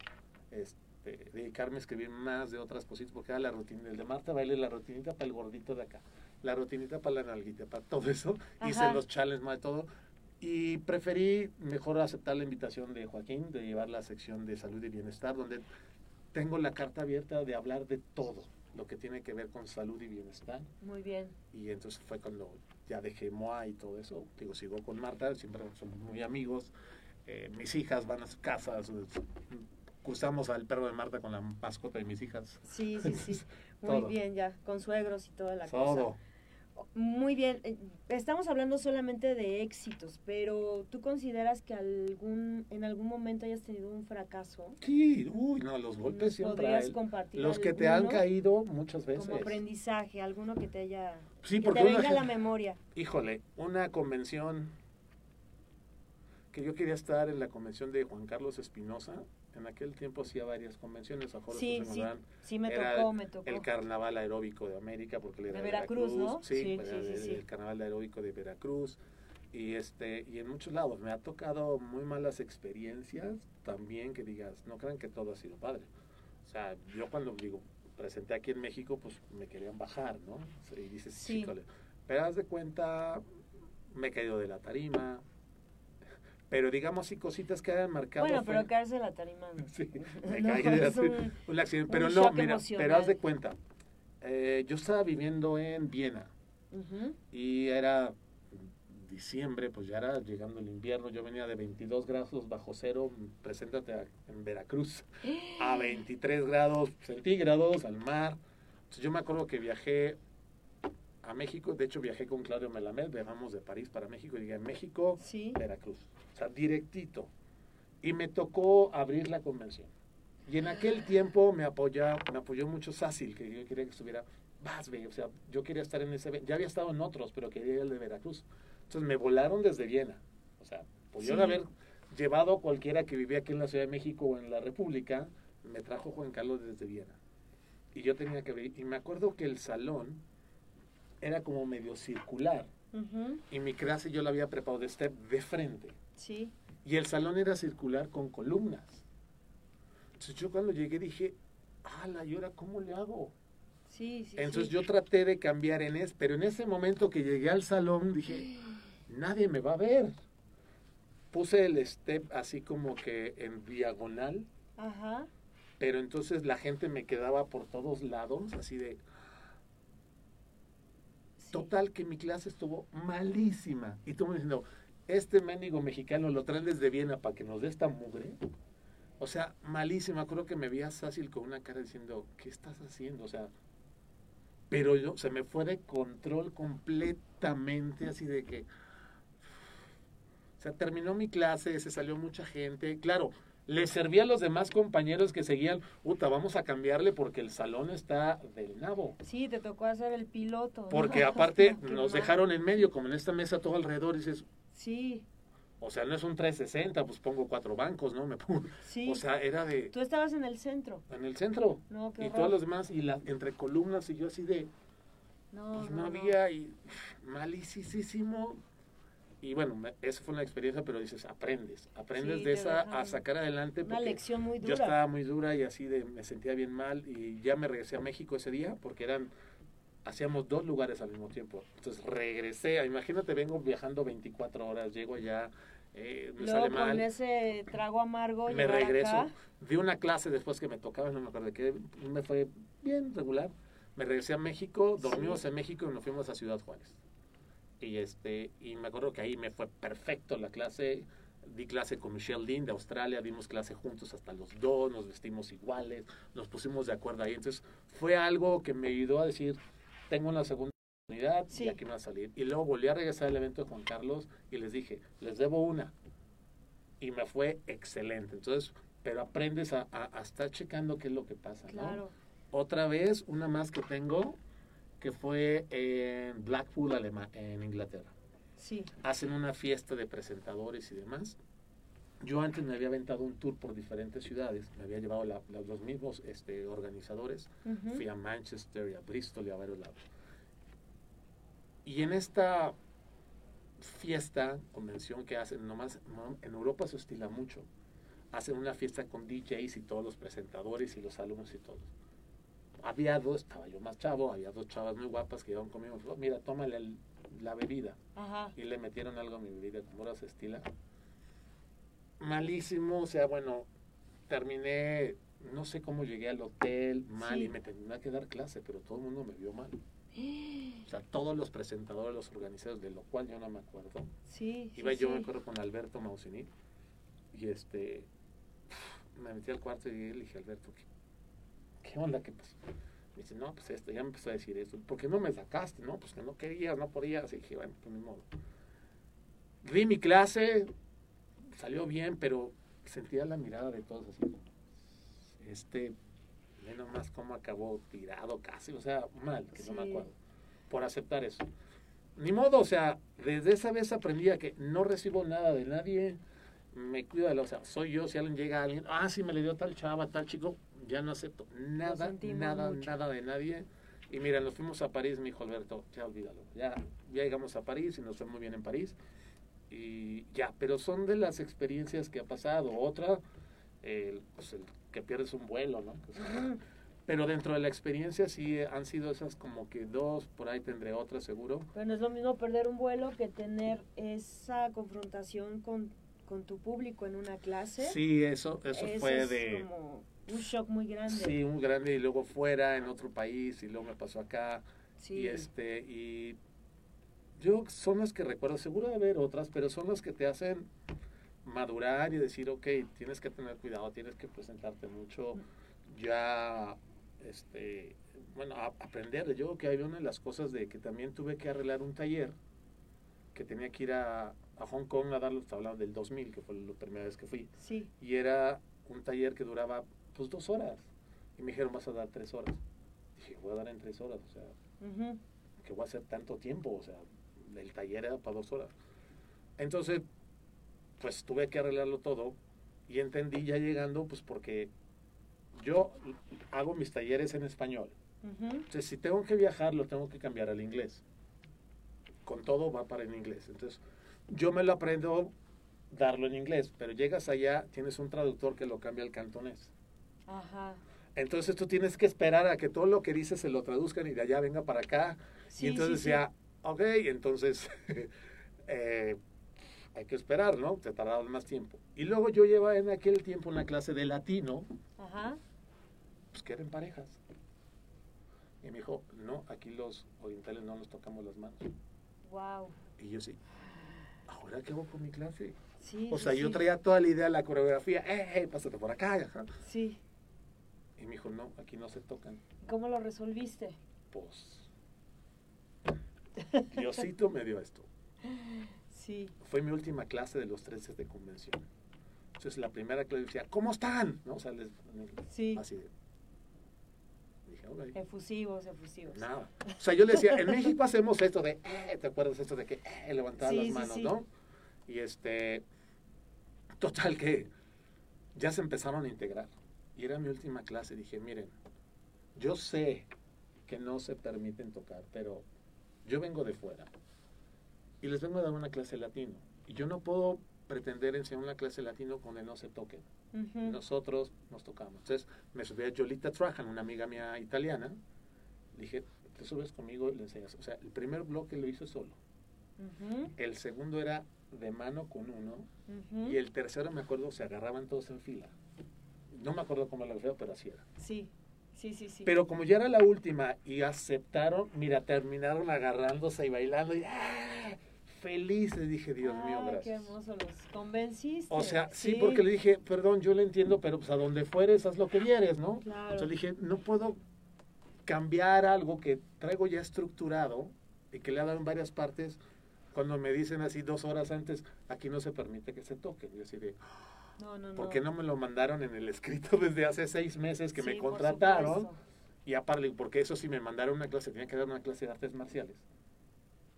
este, dedicarme a escribir más de otras cositas, porque era la rutina, el de Marta Baile, la rutinita para el gordito de acá la rutinita para la nalguita, para todo eso. Hice los challenges más de todo. Y preferí mejor aceptar la invitación de Joaquín de llevar la sección de salud y bienestar, donde tengo la carta abierta de hablar de todo lo que tiene que ver con salud y bienestar. Muy bien. Y entonces fue cuando ya dejé MOA y todo eso. Digo, sigo con Marta, siempre somos muy amigos. Eh, mis hijas van a su casa, cruzamos al perro de Marta con la mascota de mis hijas. Sí, sí, sí. Muy bien, ya, con suegros y toda la todo. cosa. Muy bien, eh, estamos hablando solamente de éxitos, pero ¿tú consideras que algún en algún momento hayas tenido un fracaso? Sí, uy, no, los golpes siempre ¿Podrías hay. compartir Los que te han caído muchas veces. Como aprendizaje, alguno que te haya Sí, que porque te una venga a la memoria. Híjole, una convención que yo quería estar en la convención de Juan Carlos Espinosa. En aquel tiempo hacía varias convenciones, a Jorge Sí, sí, sí me Era tocó, me tocó. El Carnaval Aeróbico de América, porque él era De Veracruz, ¿no? Sí, Sí, pues, sí, sí, el, Carnaval Aeróbico de Veracruz. Y, este, y en muchos lados me ha tocado muy malas experiencias también que digas, no crean que todo ha sido padre. O sea, yo cuando digo, presenté aquí en México, pues me querían bajar, ¿no? Y dices, Sí. Pero haz de cuenta, me he caído de la tarima. Pero digamos, sí, cositas que hayan marcado. Bueno, pero caerse la tarima. Sí, me No, caí de la es un- un accidente. un Pero no, mira, emocional. pero haz de cuenta. eh, yo estaba viviendo en Viena y era diciembre, pues ya era llegando el invierno. Yo venía de 22 grados bajo cero, preséntate a- en Veracruz, a 23 grados centígrados al mar. Entonces, yo me acuerdo que viajé a México, de hecho viajé con Claudio Melamed, viajamos de París para México y llegué a México, Sí. Veracruz. O sea, directito. Y me tocó abrir la convención. Y en aquel tiempo me apoya, me apoyó mucho Sácil, que yo quería que estuviera, vas, ve, o sea, yo quería estar en ese. Ya había estado en otros, pero quería ir al de Veracruz. Entonces me volaron desde Viena. O sea, pudieron Sí. haber llevado cualquiera que vivía aquí en la Ciudad de México o en la República, me trajo Juan Carlos desde Viena. Y yo tenía que ver, y me acuerdo que el salón era como medio circular. Ujú. Y mi clase yo la había preparado de step de frente. Sí. Y el salón era circular con columnas. Entonces yo cuando llegué dije, ala, ¿y ahora cómo le hago? Sí, sí. Entonces sí. yo traté de cambiar en eso, pero en ese momento que llegué al salón dije, nadie me va a ver. Puse el step así como que en diagonal, Ajá. pero entonces la gente me quedaba por todos lados, así de. Total que mi clase estuvo malísima. Y tú me diciendo, este mendigo mexicano lo traen desde Viena para que nos dé esta mugre. O sea, malísima. Creo que me veía fácil con una cara diciendo, ¿qué estás haciendo? O sea, pero yo, se me fue de control completamente, así de que... O sea, terminó mi clase, se salió mucha gente. Claro, le servía a los demás compañeros que seguían, puta, vamos a cambiarle porque el salón está del nabo. Sí, te tocó hacer el piloto. ¿no? Porque aparte nos mal. dejaron en medio, como en esta mesa todo alrededor, y dices, Sí, o sea, no es un 360, pues pongo cuatro bancos, ¿no? Me pongo, sí. o sea, era de Tú estabas en el centro. en el centro No, qué y todos los demás y la, entre columnas y yo así de No, pues no. había y malísimo y bueno, esa fue una experiencia, pero dices, aprendes, aprendes Sí, de esa a sacar adelante Una lección muy yo dura. estaba muy dura y así de me sentía bien mal y ya me regresé a México ese día porque eran hacíamos dos lugares al mismo tiempo. Entonces regresé, imagínate, vengo viajando 24 horas, llego allá, eh, me Luego sale con mal, ese trago amargo me regreso, acá. di una clase después que me tocaba, no me acuerdo de qué, me fue bien regular. Me regresé a México, dormimos Sí. en México y nos fuimos a Ciudad Juárez. Y este y me acuerdo que ahí me fue perfecto la clase. Di clase con Michelle Dean de Australia, dimos clase juntos hasta los dos, nos vestimos iguales, nos pusimos de acuerdo ahí. Entonces fue algo que me ayudó a decir, tengo una segunda oportunidad Sí. y aquí me va a salir. Y luego volví a regresar al evento de Juan Carlos y les dije, les debo una. Y me fue excelente. Entonces, pero aprendes a, a- a estar checando qué es lo que pasa. ¿no? Claro. Otra vez, una más que tengo, que fue en Blackpool, Alema- en Inglaterra. Sí. Hacen una fiesta de presentadores y demás. Yo antes me había aventado un tour por diferentes ciudades, me había llevado la- la- los mismos este, organizadores. Ujú. Fui a Manchester y a Bristol y a varios lados. Y en esta fiesta, convención que hacen, nomás no, en Europa se estila mucho. Hacen una fiesta con DJs y todos los presentadores y los alumnos y todos. Había dos, estaba yo más chavo, había dos chavas muy guapas que iban conmigo. "Oh, Mira, tómale el- la bebida. Ajá. Y le metieron algo a mi bebida, como se estila. Malísimo, o sea, bueno, terminé, no sé cómo llegué al hotel, mal, Sí. y me tenía que dar clase, pero todo el mundo me vio mal. O sea, todos los presentadores, los organizadores, de lo cual yo no me acuerdo. Sí. sí, Iba yo, sí. me acuerdo, con Alberto Mausini, y este, me metí al cuarto y le dije, Alberto, ¿qué, qué onda? ¿Qué pasó? Me dice, no, pues esto, ya me empezó a decir esto. ¿Por qué no me sacaste? No, pues que no querías, no podías. Y dije, bueno, pues ni modo. Di mi clase, salió bien, pero sentía la mirada de todos así. Este, ve nomás cómo acabó tirado casi, o sea, mal, que no me acuerdo, por aceptar eso. Ni modo, o sea, desde esa vez aprendí a que no recibo nada de nadie, me cuido de lo, o sea, soy yo, si alguien llega a alguien, ah, sí me le dio tal chava, tal chico, ya no acepto nada, nada, mucho. nada de nadie. Y mira, nos fuimos a París, me dijo Alberto, ya olvídalo, ya, ya llegamos a París y nos fue muy bien en París. Y ya, pero son de las experiencias que ha pasado. Otra, el, pues el que pierdes un vuelo, ¿no? Pero dentro de la experiencia sí han sido esas como que dos, por ahí tendré otra seguro. Pero no es lo mismo perder un vuelo que tener esa confrontación con, con tu público en una clase. Sí, eso, eso Eso fue es de... como un shock muy grande. Sí, un grande y luego fuera, en otro país, y luego me pasó acá. Sí. Y este, y yo son las que recuerdo, seguro de haber otras, pero son las que te hacen madurar y decir, ok, tienes que tener cuidado, tienes que presentarte mucho, ya, este, bueno, a- aprender. Yo creo que hay una de las cosas de que también tuve que arreglar un taller, que tenía que ir a, a Hong Kong a darlo, estaba hablando del 2000, que fue la primera vez que fui, Sí. y era un taller que duraba, pues, dos horas, y me dijeron, vas a dar tres horas. Dije, voy a dar en tres horas, o sea, que voy a hacer tanto tiempo, o sea, el taller era para dos horas. Entonces, pues tuve que arreglarlo todo y entendí ya llegando, pues porque yo hago mis talleres en español. Entonces, si tengo que viajar, lo tengo que cambiar al inglés. Con todo va para el inglés. Entonces, yo me lo aprendo darlo en inglés, pero llegas allá, tienes un traductor que lo cambia al cantonés. Ajá. Entonces tú tienes que esperar a que todo lo que dices se lo traduzcan y de allá venga para acá. Sí, y entonces sí, sí. ya, ok, entonces eh, hay que esperar, ¿no? Te tardaba más tiempo. Y luego yo llevaba en aquel tiempo una clase de latino, Ajá. pues que eran parejas. Y me dijo, no, aquí los orientales no nos tocamos las manos. Wow. Y yo sí, ¿ahora qué hago con mi clase? Sí. O sea, yo traía toda la idea de la coreografía, eh, eh, pásate por acá. ajá. Sí. Y me dijo, no, aquí no se tocan. ¿Cómo lo resolviste? Pues, Diosito me dio esto. Sí. Fue mi última clase de los 13 de convención. Entonces la primera clase decía, ¿cómo están? ¿No? O sea, les- Sí. así de. Dije, ok. Efusivos, efusivos. Nada. O sea, yo le decía, en México hacemos esto de, eh, ¿te acuerdas esto de que eh, levantar Sí, las manos, sí. no? Y este, total que ya se empezaron a integrar. Y era mi última clase. Dije, miren, yo sé que no se permiten tocar, pero yo vengo de fuera y les vengo a dar una clase latino. Y yo no puedo pretender enseñar una clase latino donde no se toquen. Nosotros nos tocamos. Entonces me subí a Jolita Trajan, una amiga mía italiana. Le dije, te subes conmigo y le enseñas. O sea, el primer bloque lo hizo solo. El segundo era de mano con uno. Y el tercero, me acuerdo, se agarraban todos en fila. No me acuerdo cómo lo feo, pero así era. Sí. Sí, sí, sí. Pero como ya era la última y aceptaron, mira, terminaron agarrándose y bailando. Y, ¡ah! Felices, dije, Dios mío, Ay, Qué gracias. hermoso, los convenciste. O sea, sí, porque le dije, perdón, yo le entiendo, pero pues a donde fueres, haz lo que vieres, ¿no? Claro. Entonces le dije, no puedo cambiar algo que traigo ya estructurado y que le ha dado en varias partes. Cuando me dicen así dos horas antes, aquí no se permite que se toque. Yo así de, No, no, no. ¿por qué no me lo mandaron en el escrito desde hace seis meses que Sí, me contrataron? Y aparte, porque eso sí me mandaron una clase, tenía que dar una clase de artes marciales.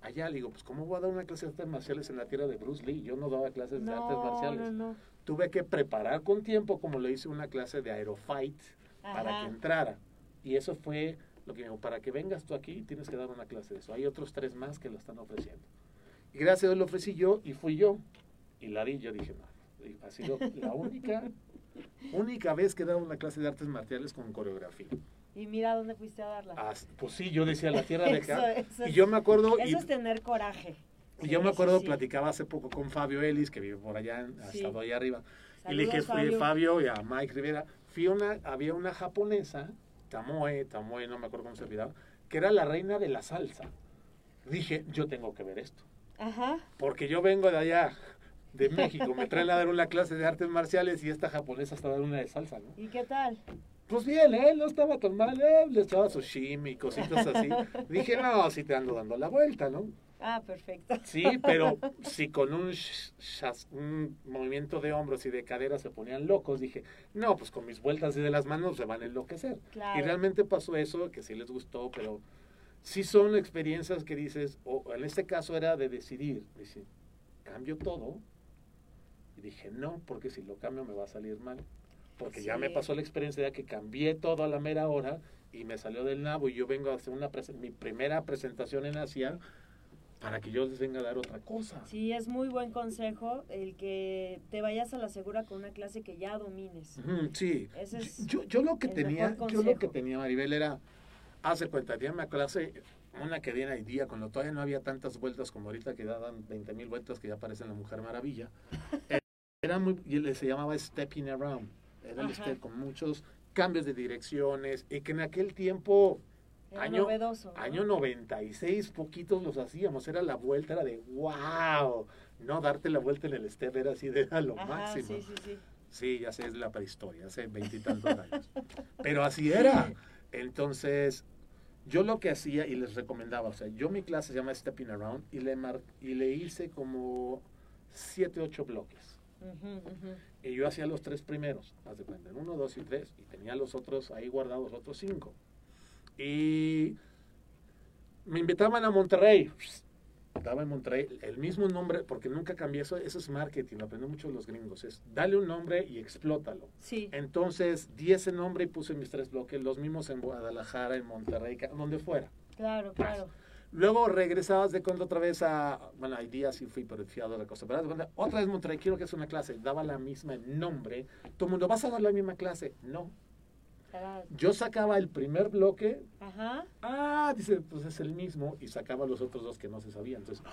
Allá le digo, pues ¿cómo voy a dar una clase de artes marciales en la tierra de Bruce Lee? Yo no daba clases de artes marciales. no. Tuve que preparar con tiempo, como le hice una clase de aerofight para que entrara. Y eso fue lo que me dijo, para que vengas tú aquí tienes que dar una clase de eso. Hay otros tres más que lo están ofreciendo. Y gracias a Dios lo ofrecí yo y fui yo. Y la di, yo dije, no, ha sido la única, única vez que he dado una clase de artes marciales con coreografía. Y mira dónde fuiste a darla. Ah, pues sí, yo decía la tierra de acá. Eso- eso y yo me acuerdo, y, Eso es tener coraje. y yo me acuerdo, sí. platicaba hace poco con Fabio Ellis, que vive por allá, ha Sí. estado allá arriba. y le dije, fui Fabio. Fabio y a Mike Rivera. Fui a una, había una japonesa, Tamoe, Tamoe, no me acuerdo cómo se olvidaba, que era la reina de la salsa. Dije, yo tengo que ver esto. Ajá. Porque yo vengo de allá, de México, me traen a dar una clase de artes marciales y esta japonesa está dando una de salsa, ¿no? ¿Y qué tal? Pues bien, ¿eh? No estaba tan mal, ¿eh? Le echaba sushimi y cositas así. Dije, no, sí te ando dando la vuelta, ¿no? Ah, perfecto. Sí, pero si con un, un movimiento de hombros y de cadera se ponían locos, dije, no, pues con mis vueltas y de las manos se van a enloquecer. Y realmente pasó eso, que sí les gustó, pero sí son experiencias que dices, o en este caso era de decidir, dice, cambio todo. Y dije, no, porque si lo cambio me va a salir mal. Porque ya me pasó la experiencia de que cambié todo a la mera hora y me salió del nabo y yo vengo a hacer una mi primera presentación en Asia para que yo les venga a dar otra cosa. Sí, es muy buen consejo el que te vayas a la segura con una clase que ya domines. sí. yo, yo, lo que tenía, yo lo que tenía Maribel era, hace cuenta, tenía una clase, una que viene hoy día, cuando todavía no había tantas vueltas como ahorita que daban 20 mil vueltas que ya aparece la Mujer Maravilla. era muy, y se llamaba Stepping Around. Era el step con muchos cambios de direcciones y que en aquel tiempo año, año 96, poquitos los hacíamos, era la vuelta, era de wow, no darte la vuelta en el step era así, era lo máximo. Sí, sí, sí. sí, ya sé, es la prehistoria, hace veintitantos años. Pero así era. Entonces, yo lo que hacía y les recomendaba, o sea, yo mi clase se llama Stepping Around y le, mar y le hice como siete, ocho bloques. Y yo hacía los tres primeros, más de cuenta, uno, dos y tres, y tenía los otros ahí guardados, otros cinco. Y me invitaban a Monterrey. Estaba en Monterrey, el mismo nombre, porque nunca cambié eso, eso es marketing, lo aprendí mucho los gringos, es dale un nombre y explótalo. Sí. Entonces di ese nombre y puse mis tres bloques, los mismos en Guadalajara, en Monterrey, donde fuera. Claro, claro. Luego regresabas de cuando otra vez a, bueno, hay días sí fui por fiado de cosa, pero otra vez Monterrey, quiero que es una clase, daba la misma nombre, todo el mundo, ¿vas a dar la misma clase? No, yo sacaba el primer bloque. Ajá. Ah, dice, pues es el mismo. Y sacaba los otros dos que no se sabían. Entonces,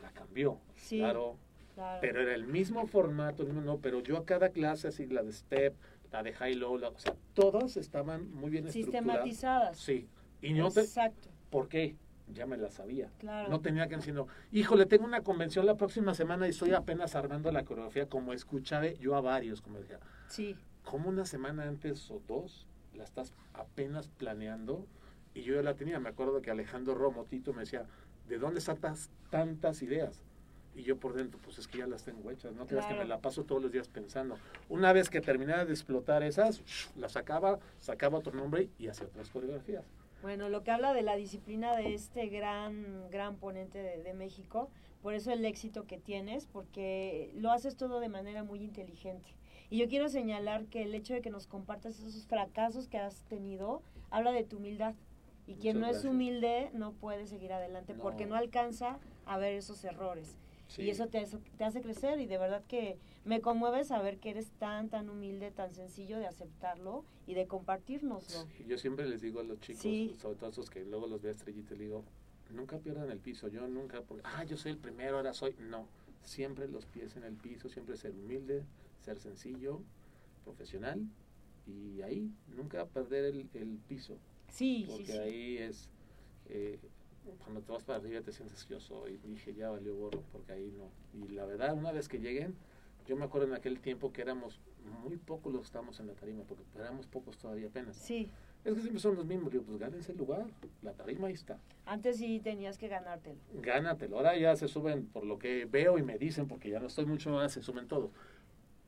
la cambió. Sí, claro. Pero era el mismo formato, no, pero yo a cada clase, así la de step, la de high low, o sea, todas estaban muy bien sistematizadas. Sí. Y no Exacto. ¿Por qué? Ya me la sabía. Claro. No tenía que decir, híjole, tengo una convención la próxima semana y estoy apenas armando la coreografía como escuchaba yo a varios, como decía. Sí como una semana antes o dos la estás apenas planeando y yo ya la tenía. Me acuerdo que Alejandro Romotito me decía, ¿de dónde sacas tantas ideas? Y yo por dentro, pues es que ya las tengo hechas, no creas que me la paso todos los días pensando. Una vez que terminaba de explotar esas, las sacaba, sacaba otro nombre y hacía otras coreografías. Bueno, lo que habla de la disciplina de este gran, gran ponente de, de México, por eso el éxito que tienes, porque lo haces todo de manera muy inteligente. Y yo quiero señalar que el hecho de que nos compartas esos fracasos que has tenido habla de tu humildad. Y quien no es humilde no puede seguir adelante porque no alcanza a ver esos errores. Y eso te, te, hace crecer y de verdad que me conmueve saber que eres tan, tan humilde, tan sencillo de aceptarlo y de compartirnoslo. yo siempre les digo a los chicos, sobre todo esos que luego los veo estrellitas, les digo, nunca pierdan el piso. Yo nunca, porque, ah, yo soy el primero, ahora soy. No, siempre los pies en el piso, siempre ser humilde, ser sencillo, profesional y ahí nunca perder el, el piso. Sí, porque ahí es, eh, cuando te vas para arriba te sientes yo soy, dije ya valió gorro, porque ahí no. Y la verdad, una vez que lleguen, yo me acuerdo en aquel tiempo que éramos muy pocos los que estábamos en la tarima, porque éramos pocos todavía apenas. Sí. Es que siempre son los mismos, digo, pues gánense el lugar, la tarima ahí está. Antes sí tenías que ganártelo. Gánatelo, ahora ya se suben, por lo que veo y me dicen, porque ya no estoy mucho más, se suben todos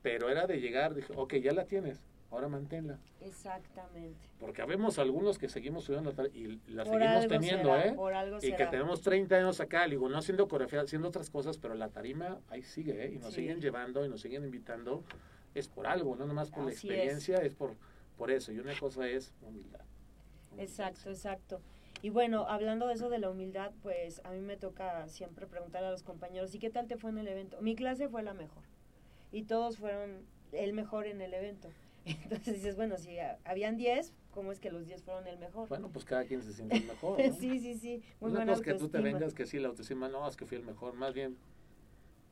pero era de llegar, dije, ok, ya la tienes, ahora manténla. Exactamente. Porque habemos algunos que seguimos subiendo y la seguimos teniendo, ¿eh? y que tenemos 30 años acá, digo, no haciendo coreografía, haciendo otras cosas, pero la tarima ahí sigue, ¿eh? Y nos siguen llevando y nos siguen invitando, es por algo, no nomás por la experiencia, es. por, por eso. Y una cosa es humildad. Exacto, exacto. Y bueno, hablando de eso de la humildad, pues a mí me toca siempre preguntar a los compañeros, ¿y qué tal te fue en el evento? Mi clase fue la mejor y todos fueron el mejor en el evento. Entonces dices, bueno, si habían 10, ¿cómo es que los 10 fueron el mejor? Bueno, pues cada quien se siente el mejor. sí, sí, sí. Muy Una cosa que tú te vengas que sí, la autoestima, no, es que fui el mejor. Más bien,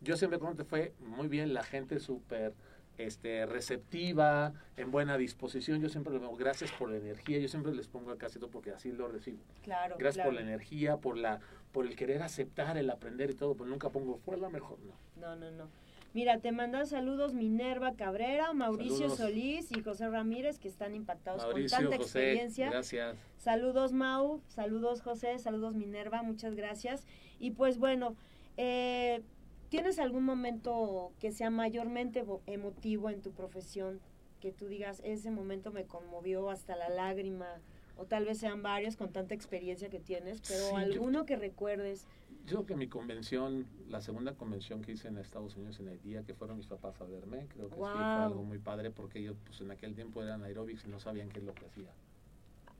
yo siempre como te fue muy bien, la gente súper este, receptiva, en buena disposición. Yo siempre les digo, gracias por la energía. Yo siempre les pongo acá todo porque así lo recibo. Claro. Gracias por la energía, por la por el querer aceptar, el aprender y todo. Pues nunca pongo, fue la mejor, no. No, no, no. Mira, te mandan saludos Minerva Cabrera, Mauricio Saludos. Solís y José Ramírez, que están impactados Mauricio, con tanta José, experiencia. gracias. Saludos Mau, saludos José, saludos Minerva, muchas gracias. Y pues bueno, eh, ¿tienes algún momento que sea mayormente vo- emotivo en tu profesión? Que tú digas, ese momento me conmovió hasta la lágrima, o tal vez sean varios con tanta experiencia que tienes, pero Sí, yo- alguno que recuerdes. Yo creo que mi convención, la segunda convención que hice en Estados Unidos en el día que fueron mis papás a verme, creo que sí fue algo muy padre porque ellos pues en aquel tiempo eran aerobics y no sabían qué es lo que hacía.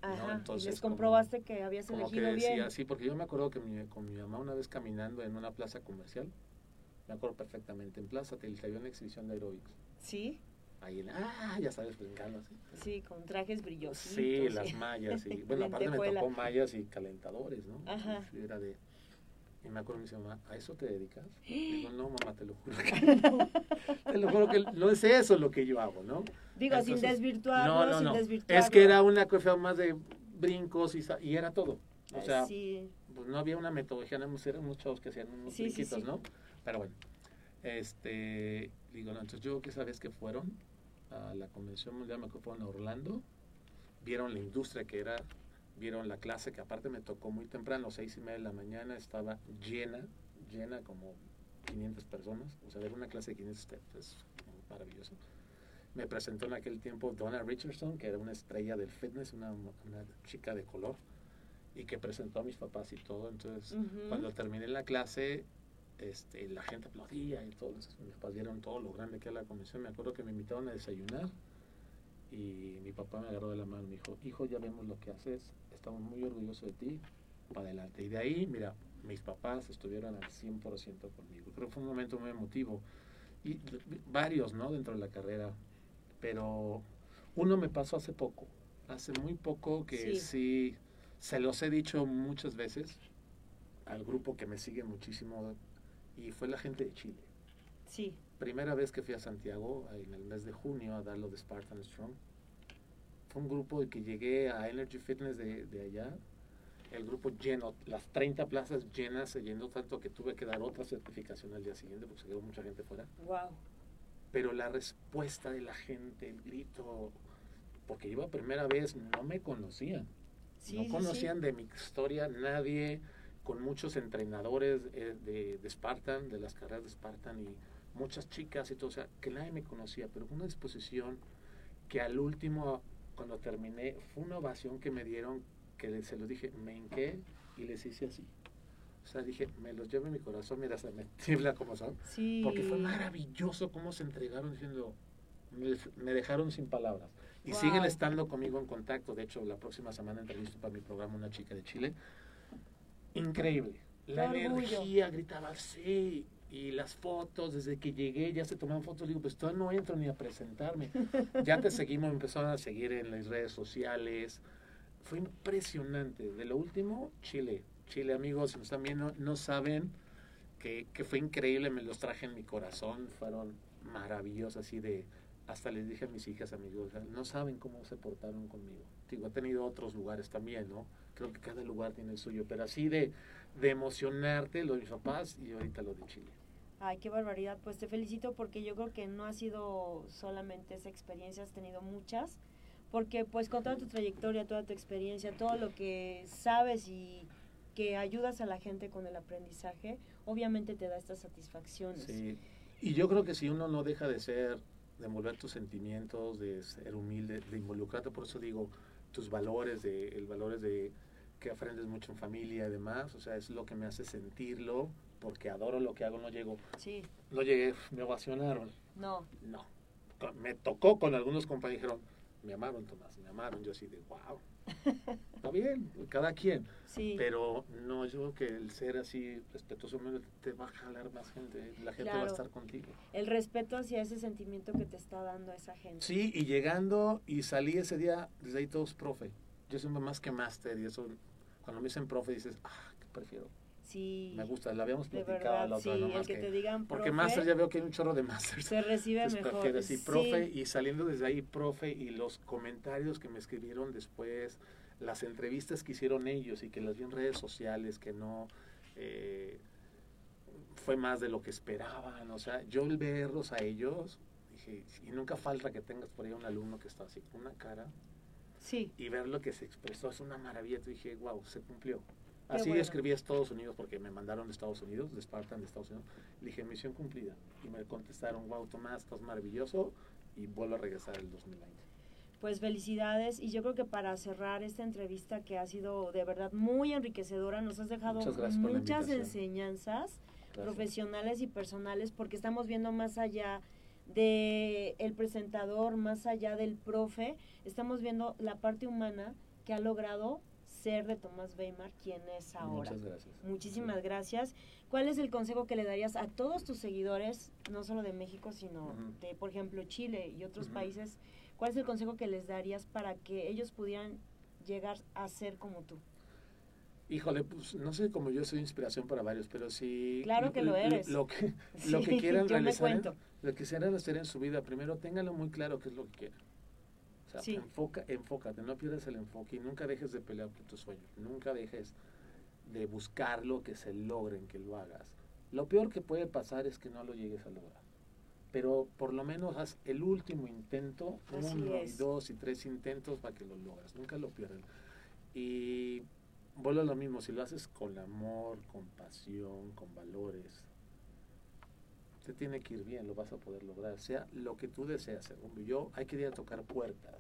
Ajá, y entonces, les como- comprobaste que habías Como que elegido bien. decía, sí, porque yo me acuerdo que mi- con mi mamá una vez caminando en una plaza comercial, me acuerdo perfectamente, en Plaza Telita había una exhibición de aerobics. Sí, Ahí en, ah, ya sabes, brincando así. sí, con trajes brillosos. Sí, las mallas. Y, bueno, aparte me tocó mallas y calentadores, ¿no? Ajá. Sí, era de... Y me acuerdo, me dice mamá, ¿a eso te dedicas? Digo, no, mamá, te lo juro que no. Te lo juro que no es eso lo que yo hago, ¿no? Digo, sin desvirtuarlo, no, no, sin no. desvirtuarlo. Es que era una cosa más de brincos y, era todo. O sea, sí, pues no había una metodología, éramos, eran unos chavos que hacían unos Sí, brinquitos, sí. ¿no? Pero bueno, este, digo, no, entonces yo que esa vez que fueron a la Convención Mundial, me acuerdo, a Orlando, vieron la industria que era, vieron la clase que aparte me tocó muy temprano, seis y media de la mañana, estaba llena, llena como 500 personas, o sea, era una clase de 500 steps, es maravilloso. Me presentó en aquel tiempo Donna Richardson, que era una estrella del fitness, una, una chica de color, y que presentó a mis papás y todo. Entonces, Ujú. cuando terminé la clase, este, la gente aplaudía y todos mis papás vieron todo lo grande que era la convención. Me acuerdo que me invitaron a desayunar y mi papá me agarró de la mano y me dijo, hijo, ya vemos lo que haces, estamos muy orgullosos de ti, para adelante. Y de ahí, mira, mis papás estuvieron al 100% conmigo. Creo que fue un momento muy emotivo. Y varios, ¿no? Dentro de la carrera. Pero uno me pasó hace poco. Hace muy poco que Sí. sí, se los he dicho muchas veces al grupo que me sigue muchísimo y fue la gente de Chile. sí, Primera vez que fui a Santiago en el mes de junio a dar lo de Spartan Strong. Fue un grupo que llegué a Energy Fitness de, de allá. El grupo lleno, las 30 plazas llenas, se llenó tanto que tuve que dar otra certificación al día siguiente porque se quedó mucha gente fuera. wow. Pero la respuesta de la gente, el grito, porque iba primera vez, no me conocían. Sí, no sí, conocían de mi historia nadie, con muchos entrenadores eh, de, de Spartan, de las carreras de Spartan y muchas chicas y todo, o sea, que nadie me conocía, pero fue una exposición que al último, cuando terminé, fue una ovación que me dieron, que se los dije, me hinqué y les hice así. O sea, dije, me los llevo en mi corazón, mira, se me tiembla como son. Sí. Porque fue maravilloso cómo se entregaron diciendo, me, me dejaron sin palabras. Y Wow. siguen estando conmigo en contacto. De hecho, la próxima semana entrevisto para mi programa una chica de Chile. Increíble. La Qué orgullo. energía gritaba sí. Y las fotos, desde que llegué ya se tomaban fotos. Digo, pues todavía no entro ni a presentarme. Ya te seguimos, me empezaron a seguir en las redes sociales. Fue impresionante. De lo último, Chile. Chile, amigos, si no saben que, que fue increíble, me los traje en mi corazón, fueron maravillosos, así de, hasta les dije a mis hijas, amigos, no saben cómo se portaron conmigo. Digo, he tenido otros lugares también, ¿no? Creo que cada lugar tiene el suyo, pero así de, de emocionarte, lo de mis papás y ahorita lo de Chile. Ay, qué barbaridad. Pues te felicito porque yo creo que no ha sido solamente esa experiencia, has tenido muchas. Porque pues con toda tu trayectoria, toda tu experiencia, todo lo que sabes y que ayudas a la gente con el aprendizaje, obviamente te da estas satisfacciones. Sí. Y yo creo que si uno no deja de ser, de envolver tus sentimientos, de ser humilde, de involucrarte, por eso digo, tus valores, de, el valores de que aprendes mucho en familia y demás, o sea, es lo que me hace sentirlo, porque adoro lo que hago, no llego, Sí, no llegué, me ovacionaron, no, no. Me tocó con algunos compañeros, dijeron, me amaron, Tomás, me amaron, yo así de, wow, está bien, cada quien, sí. pero no, yo creo que el ser así respetuoso te va a jalar más gente, la gente va a Claro. estar contigo. El respeto hacia ese sentimiento que te está dando esa gente. Sí, y llegando y salí ese día, desde ahí todos profe. Yo siempre más que máster y eso, cuando me dicen profe dices, ah, ¿qué prefiero? Sí. Me gusta, lo habíamos platicado verdad, la otra, sí, no el más que que, te digan porque profe, máster ya veo que hay un chorro de másters. se recibe Entonces mejor. decir profe Sí. y saliendo desde ahí profe y los comentarios que me escribieron después, las entrevistas que hicieron ellos y que las vi en redes sociales, que no... eh, fue más de lo que esperaban. O sea, yo el verlos a ellos, dije, y nunca falta que tengas por ahí un alumno que está así una cara. Sí. Y ver lo que se expresó es una maravilla. Dije, wow, se cumplió. Así bueno. escribí a Estados Unidos porque me mandaron de Estados Unidos, de Spartan de Estados Unidos. Le dije, misión cumplida. Y me contestaron, wow, Tomás, estás maravilloso. Y vuelvo a regresar el 2020. Pues felicidades y yo creo que para cerrar esta entrevista que ha sido de verdad muy enriquecedora, nos has dejado Muchas enseñanzas Gracias. profesionales y personales porque estamos viendo más allá de el presentador, más allá del profe, estamos viendo la parte humana que ha logrado ser de Tomás Weimar quien es ahora. Muchas gracias. Muchísimas gracias. ¿Cuál es el consejo que le darías a todos tus seguidores, no solo de México, sino de, por ejemplo, Chile y otros países? ¿Cuál es el consejo que les darías para que ellos pudieran llegar a ser como tú? Híjole, pues no sé cómo yo soy inspiración para varios, pero sí. Claro que lo eres. Lo, que, lo Sí, que quieran realizar, lo que quieran hacer en su vida, primero ténganlo muy claro qué es lo que quieren. O sea, Sí. enfoca, enfócate, no pierdas el enfoque y nunca dejes de pelear por tus sueños. Nunca dejes de buscarlo, que se logren, que lo hagas. Lo peor que puede pasar es que no lo llegues a lograr. Pero por lo menos haz el último intento, Así uno y dos y tres intentos para que lo logres. Nunca lo pierdas. Y vuelvo a lo mismo, si lo haces con amor, con pasión, con valores, te tiene que ir bien, lo vas a poder lograr, sea lo que tú deseas. Hombre, Yo hay que ir a tocar puertas.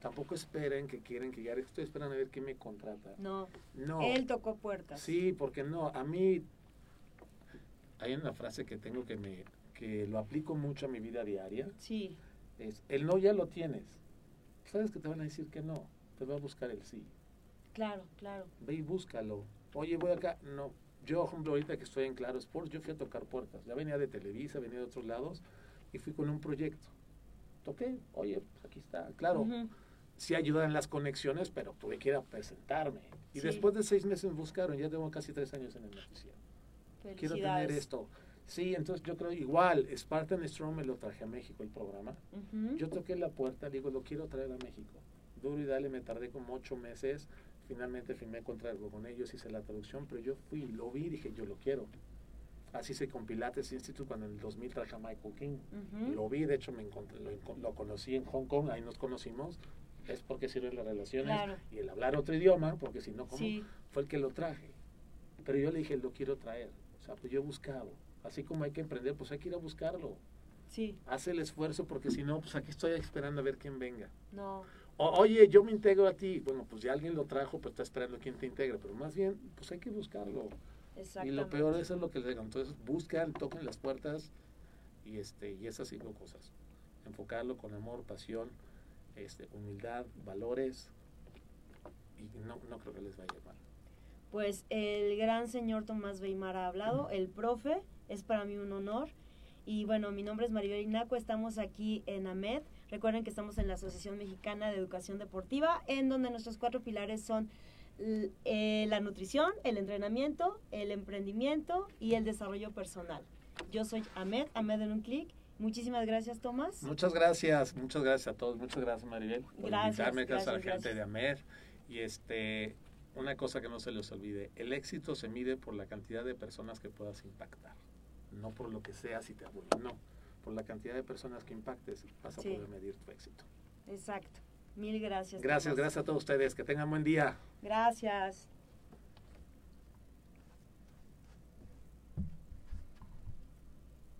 Tampoco esperen que quieren que ya estoy esperando a ver quién me contrata. No, No. él tocó puertas. Sí, porque no, a mí hay una frase que tengo que me que lo aplico mucho a mi vida diaria, Sí, es el no ya lo tienes. Sabes que te van a decir que no, te va a buscar el sí. claro, claro. Ve y búscalo. Oye, voy acá. No. Yo, por ejemplo, ahorita que estoy en Claro Sports, yo fui a tocar puertas. Ya venía de Televisa, venía de otros lados y fui con un proyecto. Toqué, oye, pues aquí está. Claro, Ujú. sí ayudan las conexiones, pero tuve que ir a presentarme. Y Sí. después de seis meses me buscaron, ya tengo casi tres años en el noticiero. Quiero tener esto. Sí, entonces yo creo igual, Spartan Strong me lo traje a México el programa. Ujú. Yo toqué la puerta, digo, lo quiero traer a México. Duro y dale, me tardé como ocho meses. Finalmente firmé contrato con ellos, hice la traducción, pero yo fui, lo vi y dije, yo lo quiero. Así hice con Pilates Institute cuando en el 2000 traje a Michael King. Lo vi, de hecho me encontré, lo, lo conocí en Hong Kong, ahí nos conocimos. Es porque sirven las relaciones Claro. y el hablar otro idioma, porque si no, ¿cómo? Sí, Fue el que lo traje. Pero yo le dije, lo quiero traer. O sea, pues yo he buscado. Así como hay que emprender, pues hay que ir a buscarlo. sí, Haz el esfuerzo porque si no, pues aquí estoy esperando a ver quién venga. no, oye, yo me integro a ti. Bueno, pues ya alguien lo trajo, pues está esperando quién te integra. Pero más bien, pues hay que buscarlo. Y lo peor eso es lo que les digo. Entonces, buscan, toquen las puertas y este y esas cinco cosas. Enfocarlo con amor, pasión, este, humildad, valores. Y no, no creo que les vaya mal. Pues el gran señor Tomás Weimar ha hablado, el profe, es para mí un honor. Y bueno, mi nombre es Maribel Ignaco, estamos aquí en AMED. Recuerden que estamos en la Asociación Mexicana de Educación Deportiva, en donde nuestros cuatro pilares son eh, la nutrición, el entrenamiento, el emprendimiento y el desarrollo personal. Yo soy AMED, AMED en un clic. Muchísimas gracias, Tomás. Muchas gracias, muchas gracias a todos, muchas gracias Maribel por Gracias, invitarme, gracias, a la gracias, gente gracias. de AMER. Y este, una cosa que no se les olvide, el éxito se mide por la cantidad de personas que puedas impactar, no por lo que seas y te aburres, no, por la cantidad de personas que impactes vas a Sí. poder medir tu éxito. Exacto. Mil gracias. Gracias, gracias a todos ustedes, que tengan buen día. Gracias.